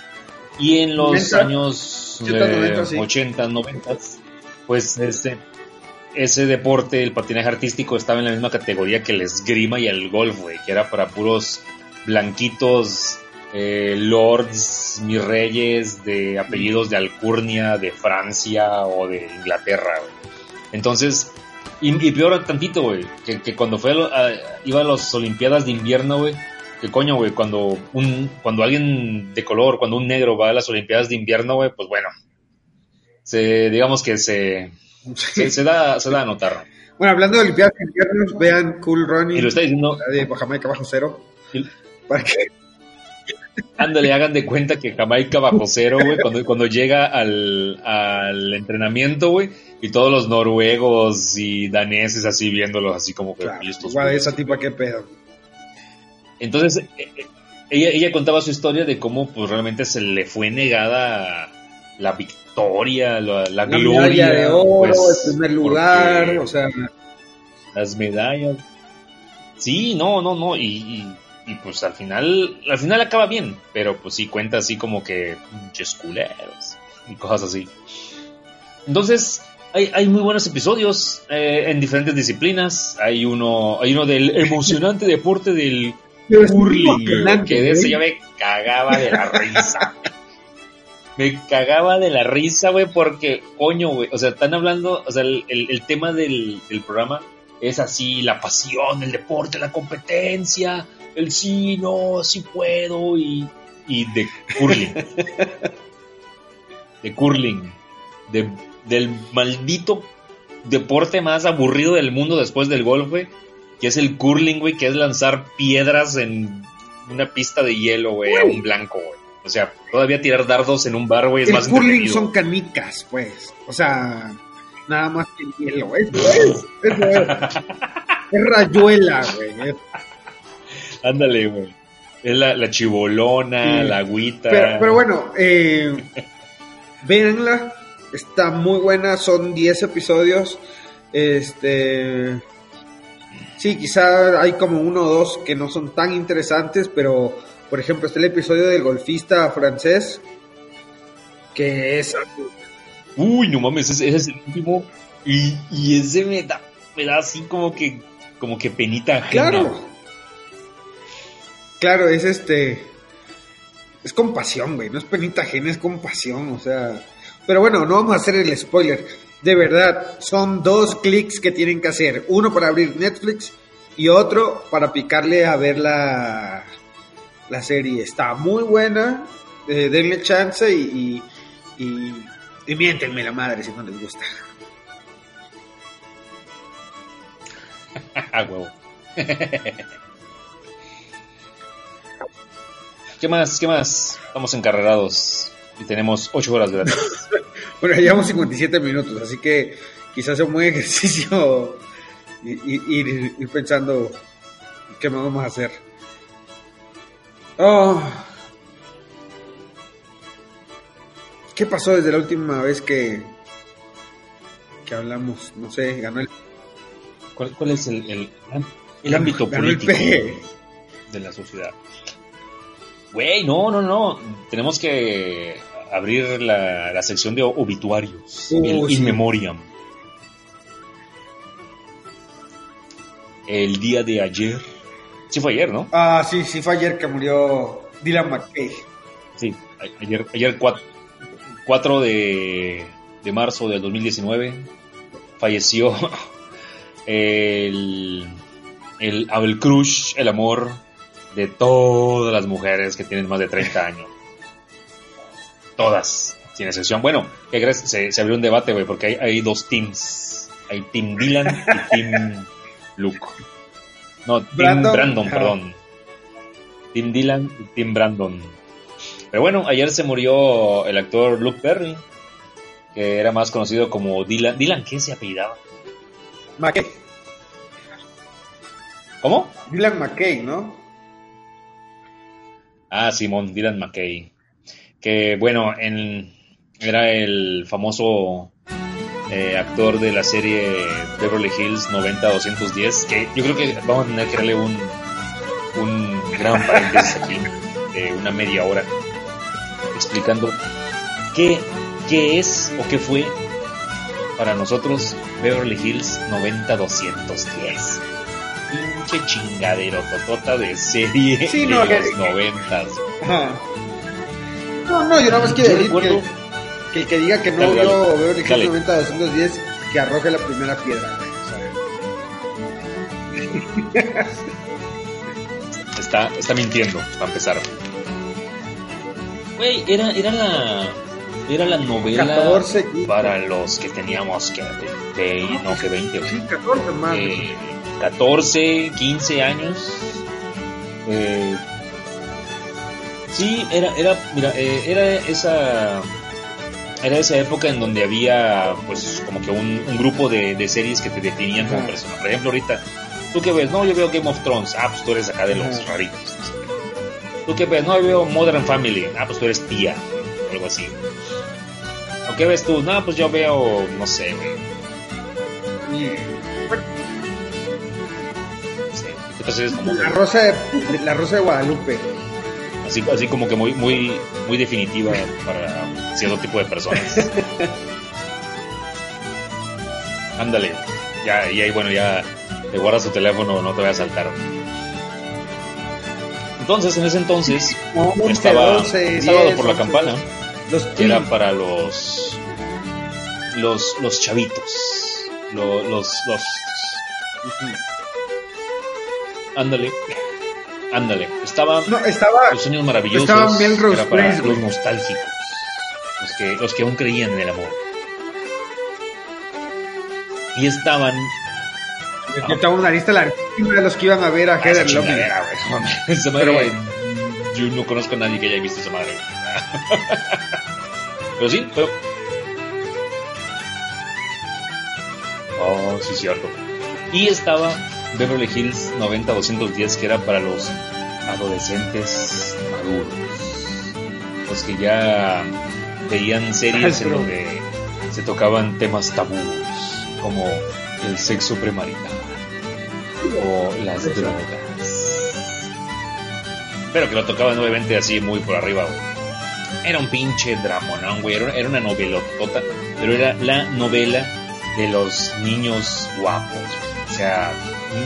Y en los años 80, 90, pues este, ese deporte, el patinaje artístico, estaba en la misma categoría que el esgrima y el golf, güey, que era para puros blanquitos, eh, lords, mis reyes de apellidos de Alcurnia, de Francia o de Inglaterra, güey. Entonces, y, peor tantito, güey, que, cuando fue a, iba a las Olimpiadas de invierno, güey, que coño, güey, cuando un, cuando alguien de color, cuando un negro va a las Olimpiadas de invierno, güey, pues bueno, se, digamos que se, se, da, se da a notar. Bueno, hablando de Olimpiadas de invierno, vean Cool Running. Y lo está diciendo. De Jamaica bajo cero. Para que. Ándale, hagan de cuenta que Jamaica bajo [laughs] cero, güey, cuando, cuando llega al, al entrenamiento, güey, y todos los noruegos y daneses así viéndolos así como que claro, Igual esa tipa qué pedo. Entonces, eh, eh, ella, ella contaba su historia de cómo pues realmente se le fue negada la victoria, la, la, gloria. de oro, pues, el primer lugar, o sea. Las medallas. Sí, no, no, no, y, y, pues al final, al final acaba bien, pero pues sí cuenta así como que chesculeros y cosas así. Entonces, hay, hay muy buenos episodios eh, en diferentes disciplinas. Hay uno, hay uno del emocionante [laughs] deporte del curling, que de ese ya me cagaba de la risa. me cagaba de la risa, güey, porque, coño, güey, o sea, están hablando, o sea, el, el, tema del, del, programa es así, la pasión, el deporte, la competencia, el sí, no, sí puedo, y, y de curling. [laughs] de curling. De, del maldito deporte más aburrido del mundo después del golf, güey, que es el curling, güey, que es lanzar piedras en una pista de hielo, güey, a un blanco, güey. O sea, todavía tirar dardos en un bar, güey, es el más curling son canicas, pues. O sea, nada más que el hielo. Eso es. Eso es. es rayuela, güey. Ándale, güey. Es la, la chibolona, la agüita. Pero, pero bueno, eh, véanla. Está muy buena. Son 10 episodios. Este. Sí, quizá hay como uno o dos que no son tan interesantes, pero por ejemplo, está el episodio del golfista francés, que es... Uy, no mames, ese, es el último. Y, y ese me da, me da así como que, como que penita ajena. Claro. Claro, es este... Es compasión, güey, no es penita ajena, es compasión, o sea... Pero bueno, no vamos a hacer el spoiler. De verdad, son dos clics que tienen que hacer. Uno para abrir Netflix y otro para picarle a ver la, la serie está muy buena, eh, denle chance y, y, y, miéntenme la madre si no les gusta. [laughs] huevo. [laughs] ¿Qué más? ¿Qué más? Estamos encarrerados y tenemos 8 horas de [laughs] bueno, llevamos 57 minutos, así que quizás sea un buen [laughs] ejercicio ir, ir, ir pensando ¿qué más vamos a hacer? Oh. ¿Qué pasó desde la última vez que, que hablamos? No sé, ganó el... ¿Cuál, cuál es el, el, el ámbito el político de la sociedad? Güey, no, no, no. Tenemos que abrir la, la sección de obituarios. Uh, el sí. In Memoriam. El día de ayer. Sí fue ayer, ¿no? Ah, sí, sí, fue ayer que murió Dylan McKay. Sí, ayer, ayer 4, de, de marzo del 2019 falleció [laughs] el, el, el crush, el amor de todas las mujeres que tienen más de 30 años. Todas, sin excepción. Bueno, ¿qué crees? Se, se abrió un debate, güey, porque hay, hay dos teams. Hay Team Dylan y Team Luke. No, Team Brandon, perdón. Team Dylan y Team Brandon. Pero bueno, ayer se murió el actor Luke Perry, que era más conocido como Dylan. ¿Dylan qué se apellidaba? McKay. ¿Cómo? Dylan McKay, ¿no? Ah, Simón, Dylan McKay. Que bueno, en, era el famoso eh, actor de la serie Beverly Hills 90-210. Que yo creo que vamos a tener que darle un, un gran paréntesis aquí, una media hora, explicando qué, qué es o qué fue para nosotros Beverly Hills 90-210. Pinche chingadero totota de serie Sí, de no, que- los noventas. No, no, yo nada más quiero Yo decir que, que el que diga que no Dale, dale. vio Beverly Hills Dale. 90 210 que arroje la primera piedra. [laughs] Está, está mintiendo, para empezar. Güey, era, era la. Era la novela 14, 15. para los que teníamos que. de- no, que 20, güey. Sí, 14 más. Eh, 14, 15 años. Eh, sí, era, era, mira, eh, era esa. Era esa época en donde había, pues, como que un, un grupo de, de series que te definían como persona. Por ejemplo, ahorita, ¿tú qué ves? No, yo veo Game of Thrones. Ah, pues tú eres acá de los raritos. ¿Tú qué ves? No, yo veo Modern Family. Ah, pues tú eres tía. Algo así. ¿O qué ves tú? No, pues yo veo, no sé, güey. Es La rosa de, la rosa de Guadalupe. así, así como que muy, muy, muy definitiva para cierto tipo de personas. [laughs] Ándale, ya, y ahí bueno, ya te guardas tu teléfono, no te vayas a saltar. Entonces, en ese entonces, Once, estaba Sábado por la Campana, Los que era para los los, los chavitos, lo- los, los, ándale, ándale, estaba No, estaba. los sueños maravillosos Estaba Melrose era para los nostálgicos, los que, los que aún creían en el amor. Y estaban Yo estaba una lista larguísima de los que iban a ver a Ah, esa Heather mames, esa [laughs] madre, Pero bueno. yo no conozco a nadie que haya visto esa madre. [laughs] Pero sí, pero. Oh, sí, cierto. Y estaba Beverly Hills 90-210, que era para los adolescentes maduros. Los que ya veían series en donde se tocaban temas tabús, como el sexo premarital o las drogas. Pero que lo tocaban obviamente así muy por arriba, güey. Era un pinche dramonón, güey. Era, era una novelotota, pero era la novela de los niños guapos. güey. O sea,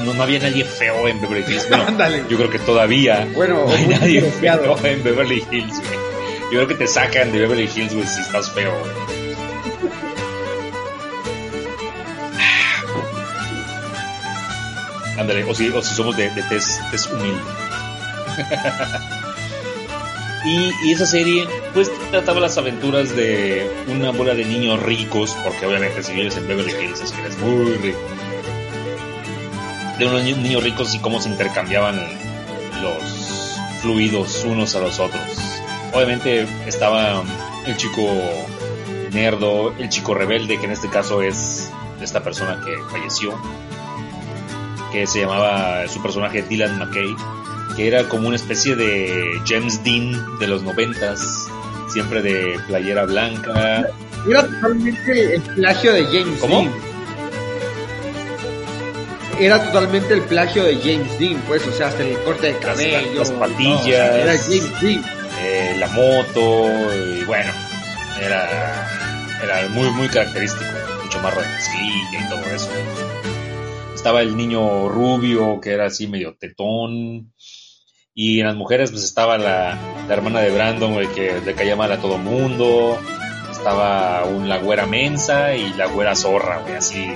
no, no había nadie feo en Beverly Hills. Bueno, [laughs] yo creo que todavía Bueno, no hay nadie feo en Beverly Hills, güey. Yo creo que te sacan de Beverly Hills, güey, si estás feo, güey. [sighs] Ándale, o si, o si somos de, de tez humilde. [laughs] y, y esa serie, pues, trataba las aventuras de una bola de niños ricos, porque obviamente si vives en Beverly Hills es que eres muy rico. De unos ni- niños ricos y cómo se intercambiaban los fluidos unos a los otros. Obviamente estaba el chico nerdo, el chico rebelde, que en este caso es esta persona que falleció. que se llamaba su personaje Dylan McKay, que era como una especie de James Dean de los noventas, siempre de playera blanca. Era totalmente el plagio de James ¿Cómo? Dean. Era totalmente el plagio de James Dean, pues, o sea, hasta el corte de Las- cabello. las todo, patillas. o sea, era James Dean. eh, la moto y bueno, era, era muy muy característico, mucho más mezclilla y todo eso. Estaba el niño rubio que era así medio tetón y en las mujeres pues estaba la, la hermana de Brandon güey, que le caía mal a todo mundo, estaba un, la güera mensa y la güera zorra, güey, así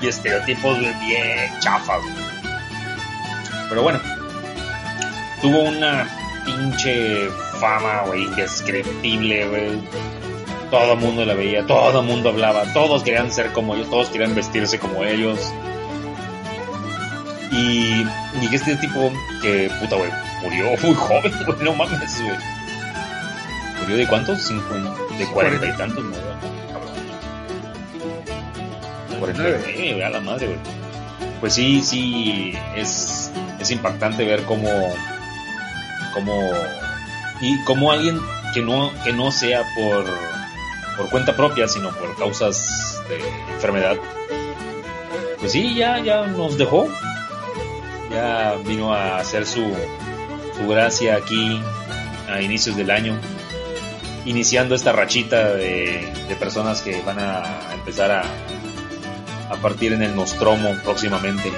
y estereotipos bien chafas. Pero bueno, tuvo una pinche fama, güey, indescriptible, güey. Todo el mundo la veía, todo el mundo hablaba, todos querían ser como ellos, todos querían vestirse como ellos. Y, y este tipo que, puta, güey, murió [laughs] muy joven, güey, no mames, güey. ¿Murió de cuántos? Cincuenta, de cuarenta y tantos, ¿no? Cabrón. Cuarenta y nueve, güey, a la madre, güey. Pues sí, sí, es, es impactante ver cómo, cómo, y cómo alguien que no, que no sea por, por cuenta propia, sino por causas de enfermedad, pues sí, ya, ya nos dejó. Ya vino a hacer su, su gracia aquí a inicios del año, iniciando esta rachita de personas que van a empezar a, a partir en el Nostromo próximamente.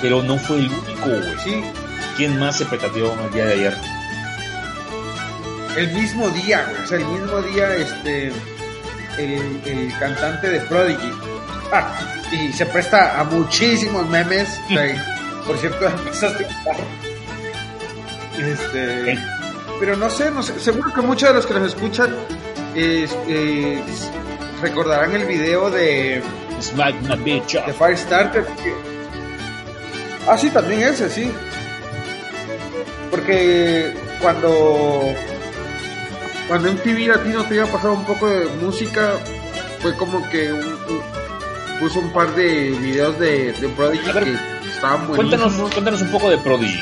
Pero no fue el único, güey. Sí, ¿Quién más se petateó el día de ayer? el mismo día, güey. O sea, el mismo día, este. El, el cantante de Prodigy. Ah, [laughs] y se presta a muchísimos memes. [laughs] por cierto, [laughs] empezaste a. Este. Pero no sé, no sé. Seguro que muchos de los que nos escuchan es- es- recordarán el video de, Smack my bitch up. de Firestarter. que- Ah, sí, también ese, sí. Porque cuando cuando en TV Latino te iba a pasar un poco de música, fue como que un- un- puso un par de videos de, de Prodigy ver, que estaban Cuéntanos, cuéntanos un poco de Prodigy,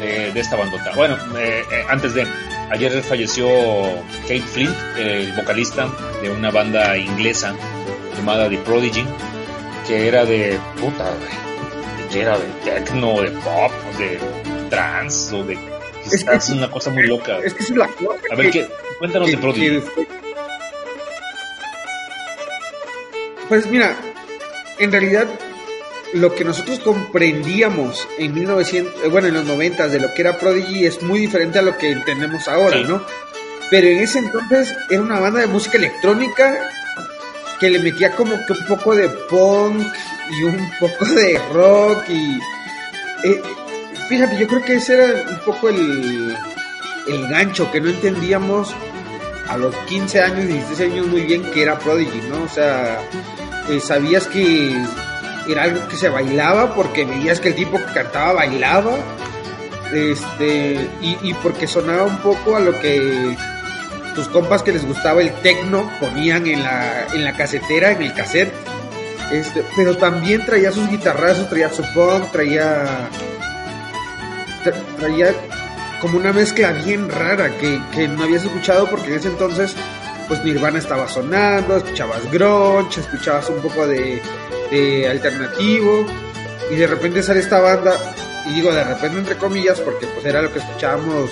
de, de esta bandota. Bueno, eh, eh, antes de, ayer falleció Kate Flint, el vocalista de una banda inglesa llamada The Prodigy, que era de puta, que era de techno, de pop, de trance o de Es que- es una cosa muy loca. Es que es la cosa. A ver, que- ¿qué? cuéntanos de que- Prodigy. que fue- Pues mira, en realidad lo que nosotros comprendíamos en 1900, eh, bueno, en los 90 de lo que era Prodigy es muy diferente a lo que entendemos ahora, Sí. ¿no? Pero en ese entonces era una banda de música electrónica que le metía como que un poco de punk y un poco [laughs] de rock y eh, fíjate, yo creo que ese era un poco el, el gancho que no entendíamos a los 15 años, 16 años muy bien que era Prodigy, ¿no? O sea, eh, sabías que era algo que se bailaba porque veías que el tipo que cantaba bailaba, este, y, y porque sonaba un poco a lo que tus compas que les gustaba el techno ponían en la, en la casetera, en el cassette, este, pero también traía sus guitarrazos, traía su punk, traía tra- traía como una mezcla bien rara que, que no habías escuchado porque en ese entonces pues Nirvana estaba sonando, escuchabas grunge, escuchabas un poco de, de alternativo y de repente sale esta banda y digo de repente entre comillas porque pues era lo que escuchábamos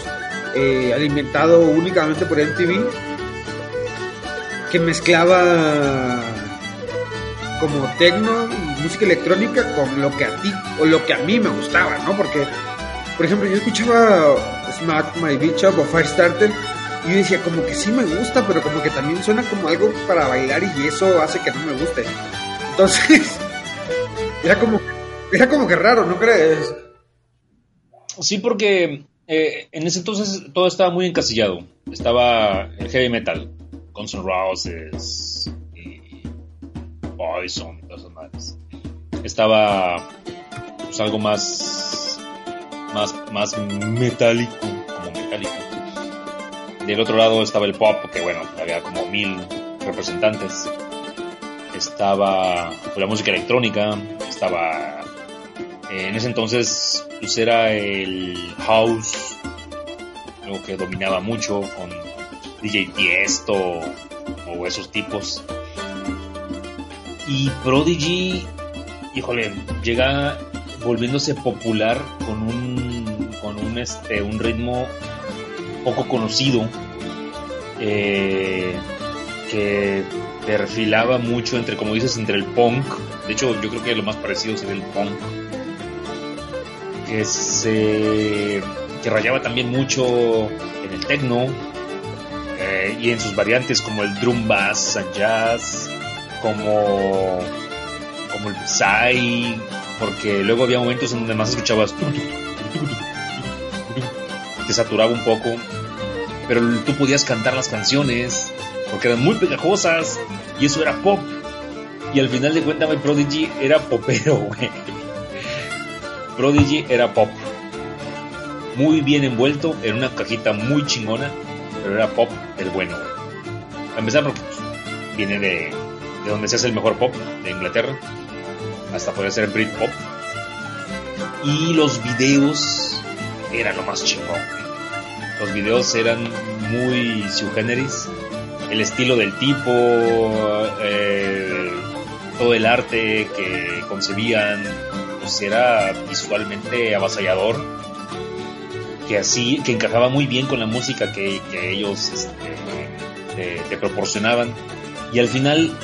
eh, alimentado únicamente por MTV que mezclaba como techno música electrónica con lo que a ti o lo que a mí me gustaba, ¿no? Porque por ejemplo, yo escuchaba Smack My Bitch Up o Firestarter y decía como que sí me gusta, pero como que también suena como algo para bailar y eso hace que no me guste. Entonces, [laughs] era como era como que raro, ¿no crees? Sí, porque eh, en ese entonces todo estaba muy encasillado. Estaba el heavy metal, Guns N' Roses y Poison y esas madres. Estaba pues, algo más, más, más metálico, como metálico. Del otro lado estaba el pop, que bueno, había como mil representantes. Estaba pues, la música electrónica, estaba en ese entonces pues era el house, algo que dominaba mucho con DJ Tiesto o esos tipos. Y Prodigy, híjole, llega volviéndose popular con un con un este un ritmo poco conocido eh, que perfilaba mucho entre como dices entre el punk de hecho yo creo que lo más parecido sería el punk que se que rayaba también mucho en el techno eh, y en sus variantes como el drum bass and jazz como como el psy porque luego había momentos en donde más escuchabas te saturaba un poco pero tú podías cantar las canciones porque eran muy pegajosas y eso era pop y al final de cuentas Prodigy era popero [laughs] güey Prodigy era pop. Muy bien envuelto en una cajita muy chingona, pero era pop del bueno. A empezar porque pues, viene de, de donde se hace el mejor pop, de Inglaterra. Hasta puede ser Britpop. Y los videos eran lo más chingón. Los videos eran muy su generis. El estilo del tipo, eh, todo el arte que concebían, pues era visualmente avasallador, que así, que encajaba muy bien con la música que, ellos este, te, proporcionaban. Y al final,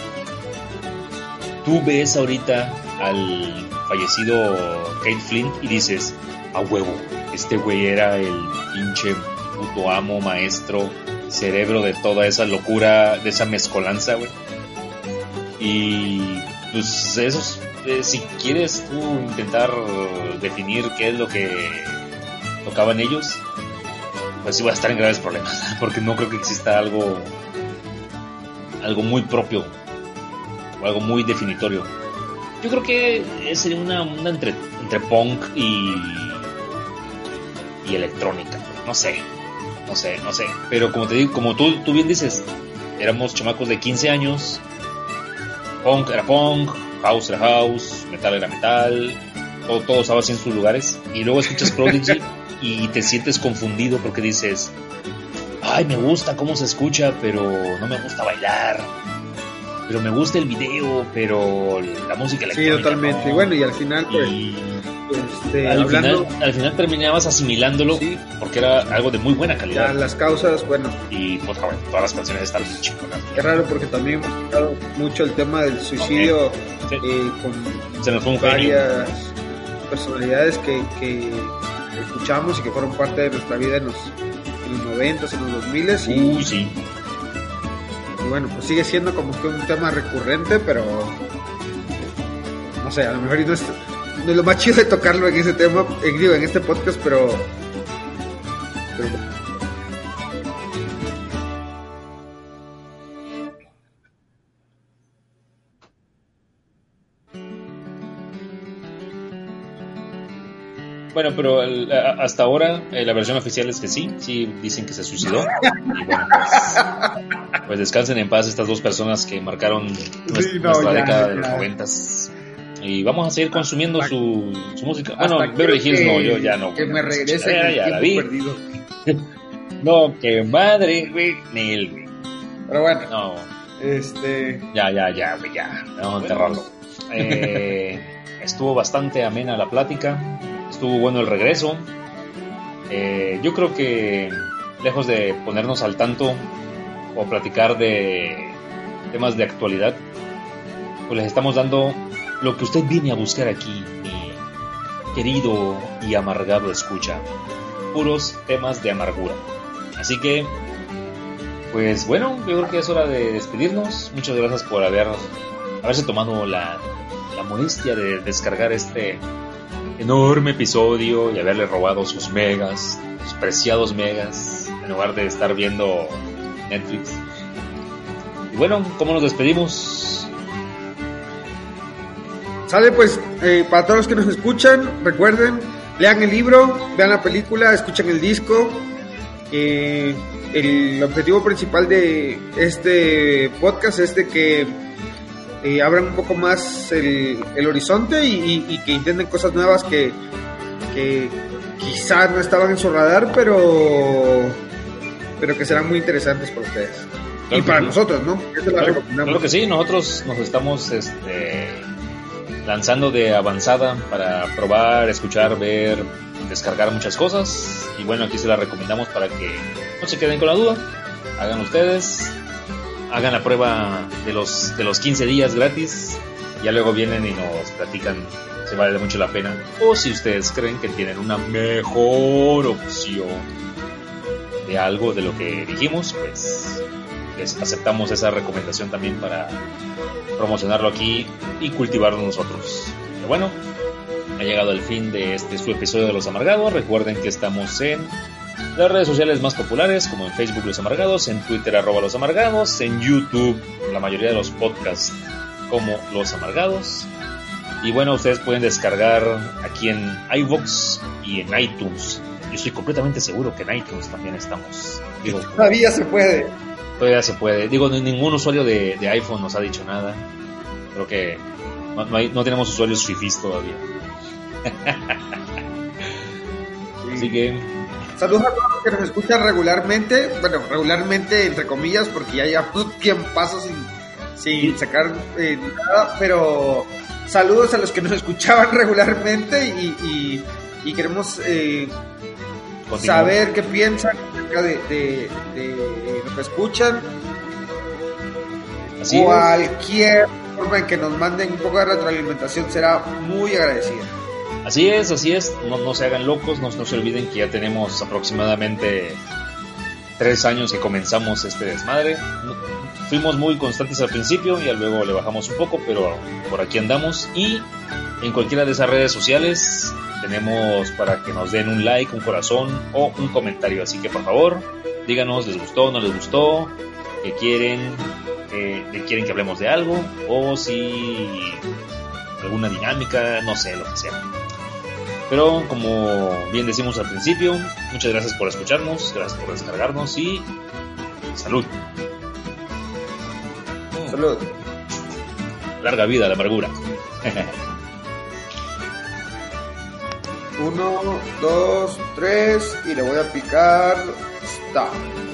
tú ves ahorita al fallecido Kate Flint y dices, a huevo, este güey era el pinche puto amo, maestro, cerebro de toda esa locura, de esa mezcolanza, güey. Y pues esos eh, si quieres intentar definir qué es lo que tocaban ellos, pues sí va a estar en graves problemas, [laughs] porque no creo que exista algo, algo muy propio o algo muy definitorio. Yo creo que sería una, una entre, entre punk y, y electrónica, no sé, no sé, no sé. Pero como te digo, como tú, tú bien dices, éramos chamacos de 15 años, punk era punk, house era house, metal era metal, todo, todo estaba así en sus lugares. Y luego escuchas Prodigy [laughs] y te sientes confundido porque dices, ay, me gusta cómo se escucha, pero no me gusta bailar. Pero me gusta el video, pero la música electrónica. Sí, totalmente. Y bueno, y al final, pues, este, al, final, al final terminabas asimilándolo porque era algo de muy buena calidad. las causas, bueno. Y pues, todas las canciones están chingonas. Es raro porque también hemos tocado mucho el tema del suicidio eh, con Se nos fue varias personalidades que, que, escuchamos y que fueron parte de nuestra vida en los, en los 90 en los 2000 y, Uy, sí. y bueno, pues sigue siendo como que un tema recurrente, pero no sé, a lo mejor no es de lo más chido de tocarlo en ese tema, en, en este podcast, pero, Bueno, pero hasta ahora eh, la versión oficial es que sí, sí dicen que se suicidó. Y bueno, pues, pues descansen en paz estas dos personas que marcaron nuestra, década de los noventas. Y vamos a seguir consumiendo su, su música. bueno, Beverly Hills no, yo ya no. Que me regrese ya, ya la vi. perdido. [laughs] no, que madre, güey, Neil, Pero bueno. No. Este. Ya, ya, ya, güey, ya. Vamos a enterrarlo. Eh, estuvo bastante amena la plática. Estuvo bueno el regreso. Eh, yo creo que, lejos de ponernos al tanto o platicar de temas de actualidad, pues les estamos dando lo que usted viene a buscar aquí, mi querido y amargado escucha. Puros temas de amargura. Así que, pues bueno, yo creo que es hora de despedirnos. Muchas gracias por haber, haberse tomado la, la molestia de descargar este enorme episodio y haberle robado sus megas, sus preciados megas, en lugar de estar viendo Netflix. Y bueno, ¿cómo nos despedimos? Sale pues, eh, para todos los que nos escuchan, recuerden, lean el libro, vean la película, escuchen el disco. Eh, el objetivo principal de este podcast es de que eh, abran un poco más el, el horizonte y, y, que intenten cosas nuevas que, que quizás no estaban en su radar, pero, pero que serán muy interesantes para ustedes. y para nosotros, ¿no? Eso claro, claro, que sí, nosotros nos estamos este, lanzando de avanzada para probar, escuchar, ver, descargar muchas cosas. Y bueno, aquí se la recomendamos para que no se queden con la duda. Hagan ustedes, hagan la prueba de los, de los 15 días gratis. Ya luego vienen y nos platican si vale mucho la pena. O si ustedes creen que tienen una mejor opción de algo de lo que dijimos, pues les aceptamos esa recomendación también para promocionarlo aquí y cultivarlo nosotros. Pero bueno, ha llegado el fin de este su episodio de Los Amargados. Recuerden que estamos en las redes sociales más populares, como en Facebook Los Amargados, en Twitter arroba Los Amargados, en YouTube la mayoría de los podcasts como Los Amargados. Y bueno, ustedes pueden descargar aquí en iVoox y en iTunes. Yo estoy completamente seguro que en iTunes también estamos. todavía se puede. Todavía se puede. Digo, ningún usuario de, iPhone nos ha dicho nada. Creo que no, tenemos usuarios fifis todavía. [laughs] Así que Saludos a todos los que nos escuchan regularmente, bueno, regularmente entre comillas, porque ya llevamos [laughs] tiempo sin, sin sacar eh, nada, pero saludos a los que nos [laughs] escuchaban regularmente y, y, queremos eh, saber qué piensan acerca de, lo que escuchan. Cualquier forma en que nos manden un poco de retroalimentación será muy agradecida. Así es, así es, no, no se hagan locos, no, no se olviden que ya tenemos aproximadamente tres años que comenzamos este desmadre. Fuimos muy constantes al principio y luego le bajamos un poco, pero por aquí andamos. Y en cualquiera de esas redes sociales tenemos para que nos den un like, un corazón o un comentario. Así que por favor, díganos, ¿les gustó, no les gustó? ¿Qué quieren? Eh, ¿Quieren que hablemos de algo? O si alguna dinámica, no sé, lo que sea. Pero como bien decimos al principio, muchas gracias por escucharnos, gracias por descargarnos y salud. Salud. Larga vida la amargura. Uno, dos, tres y le voy a picar. Stop.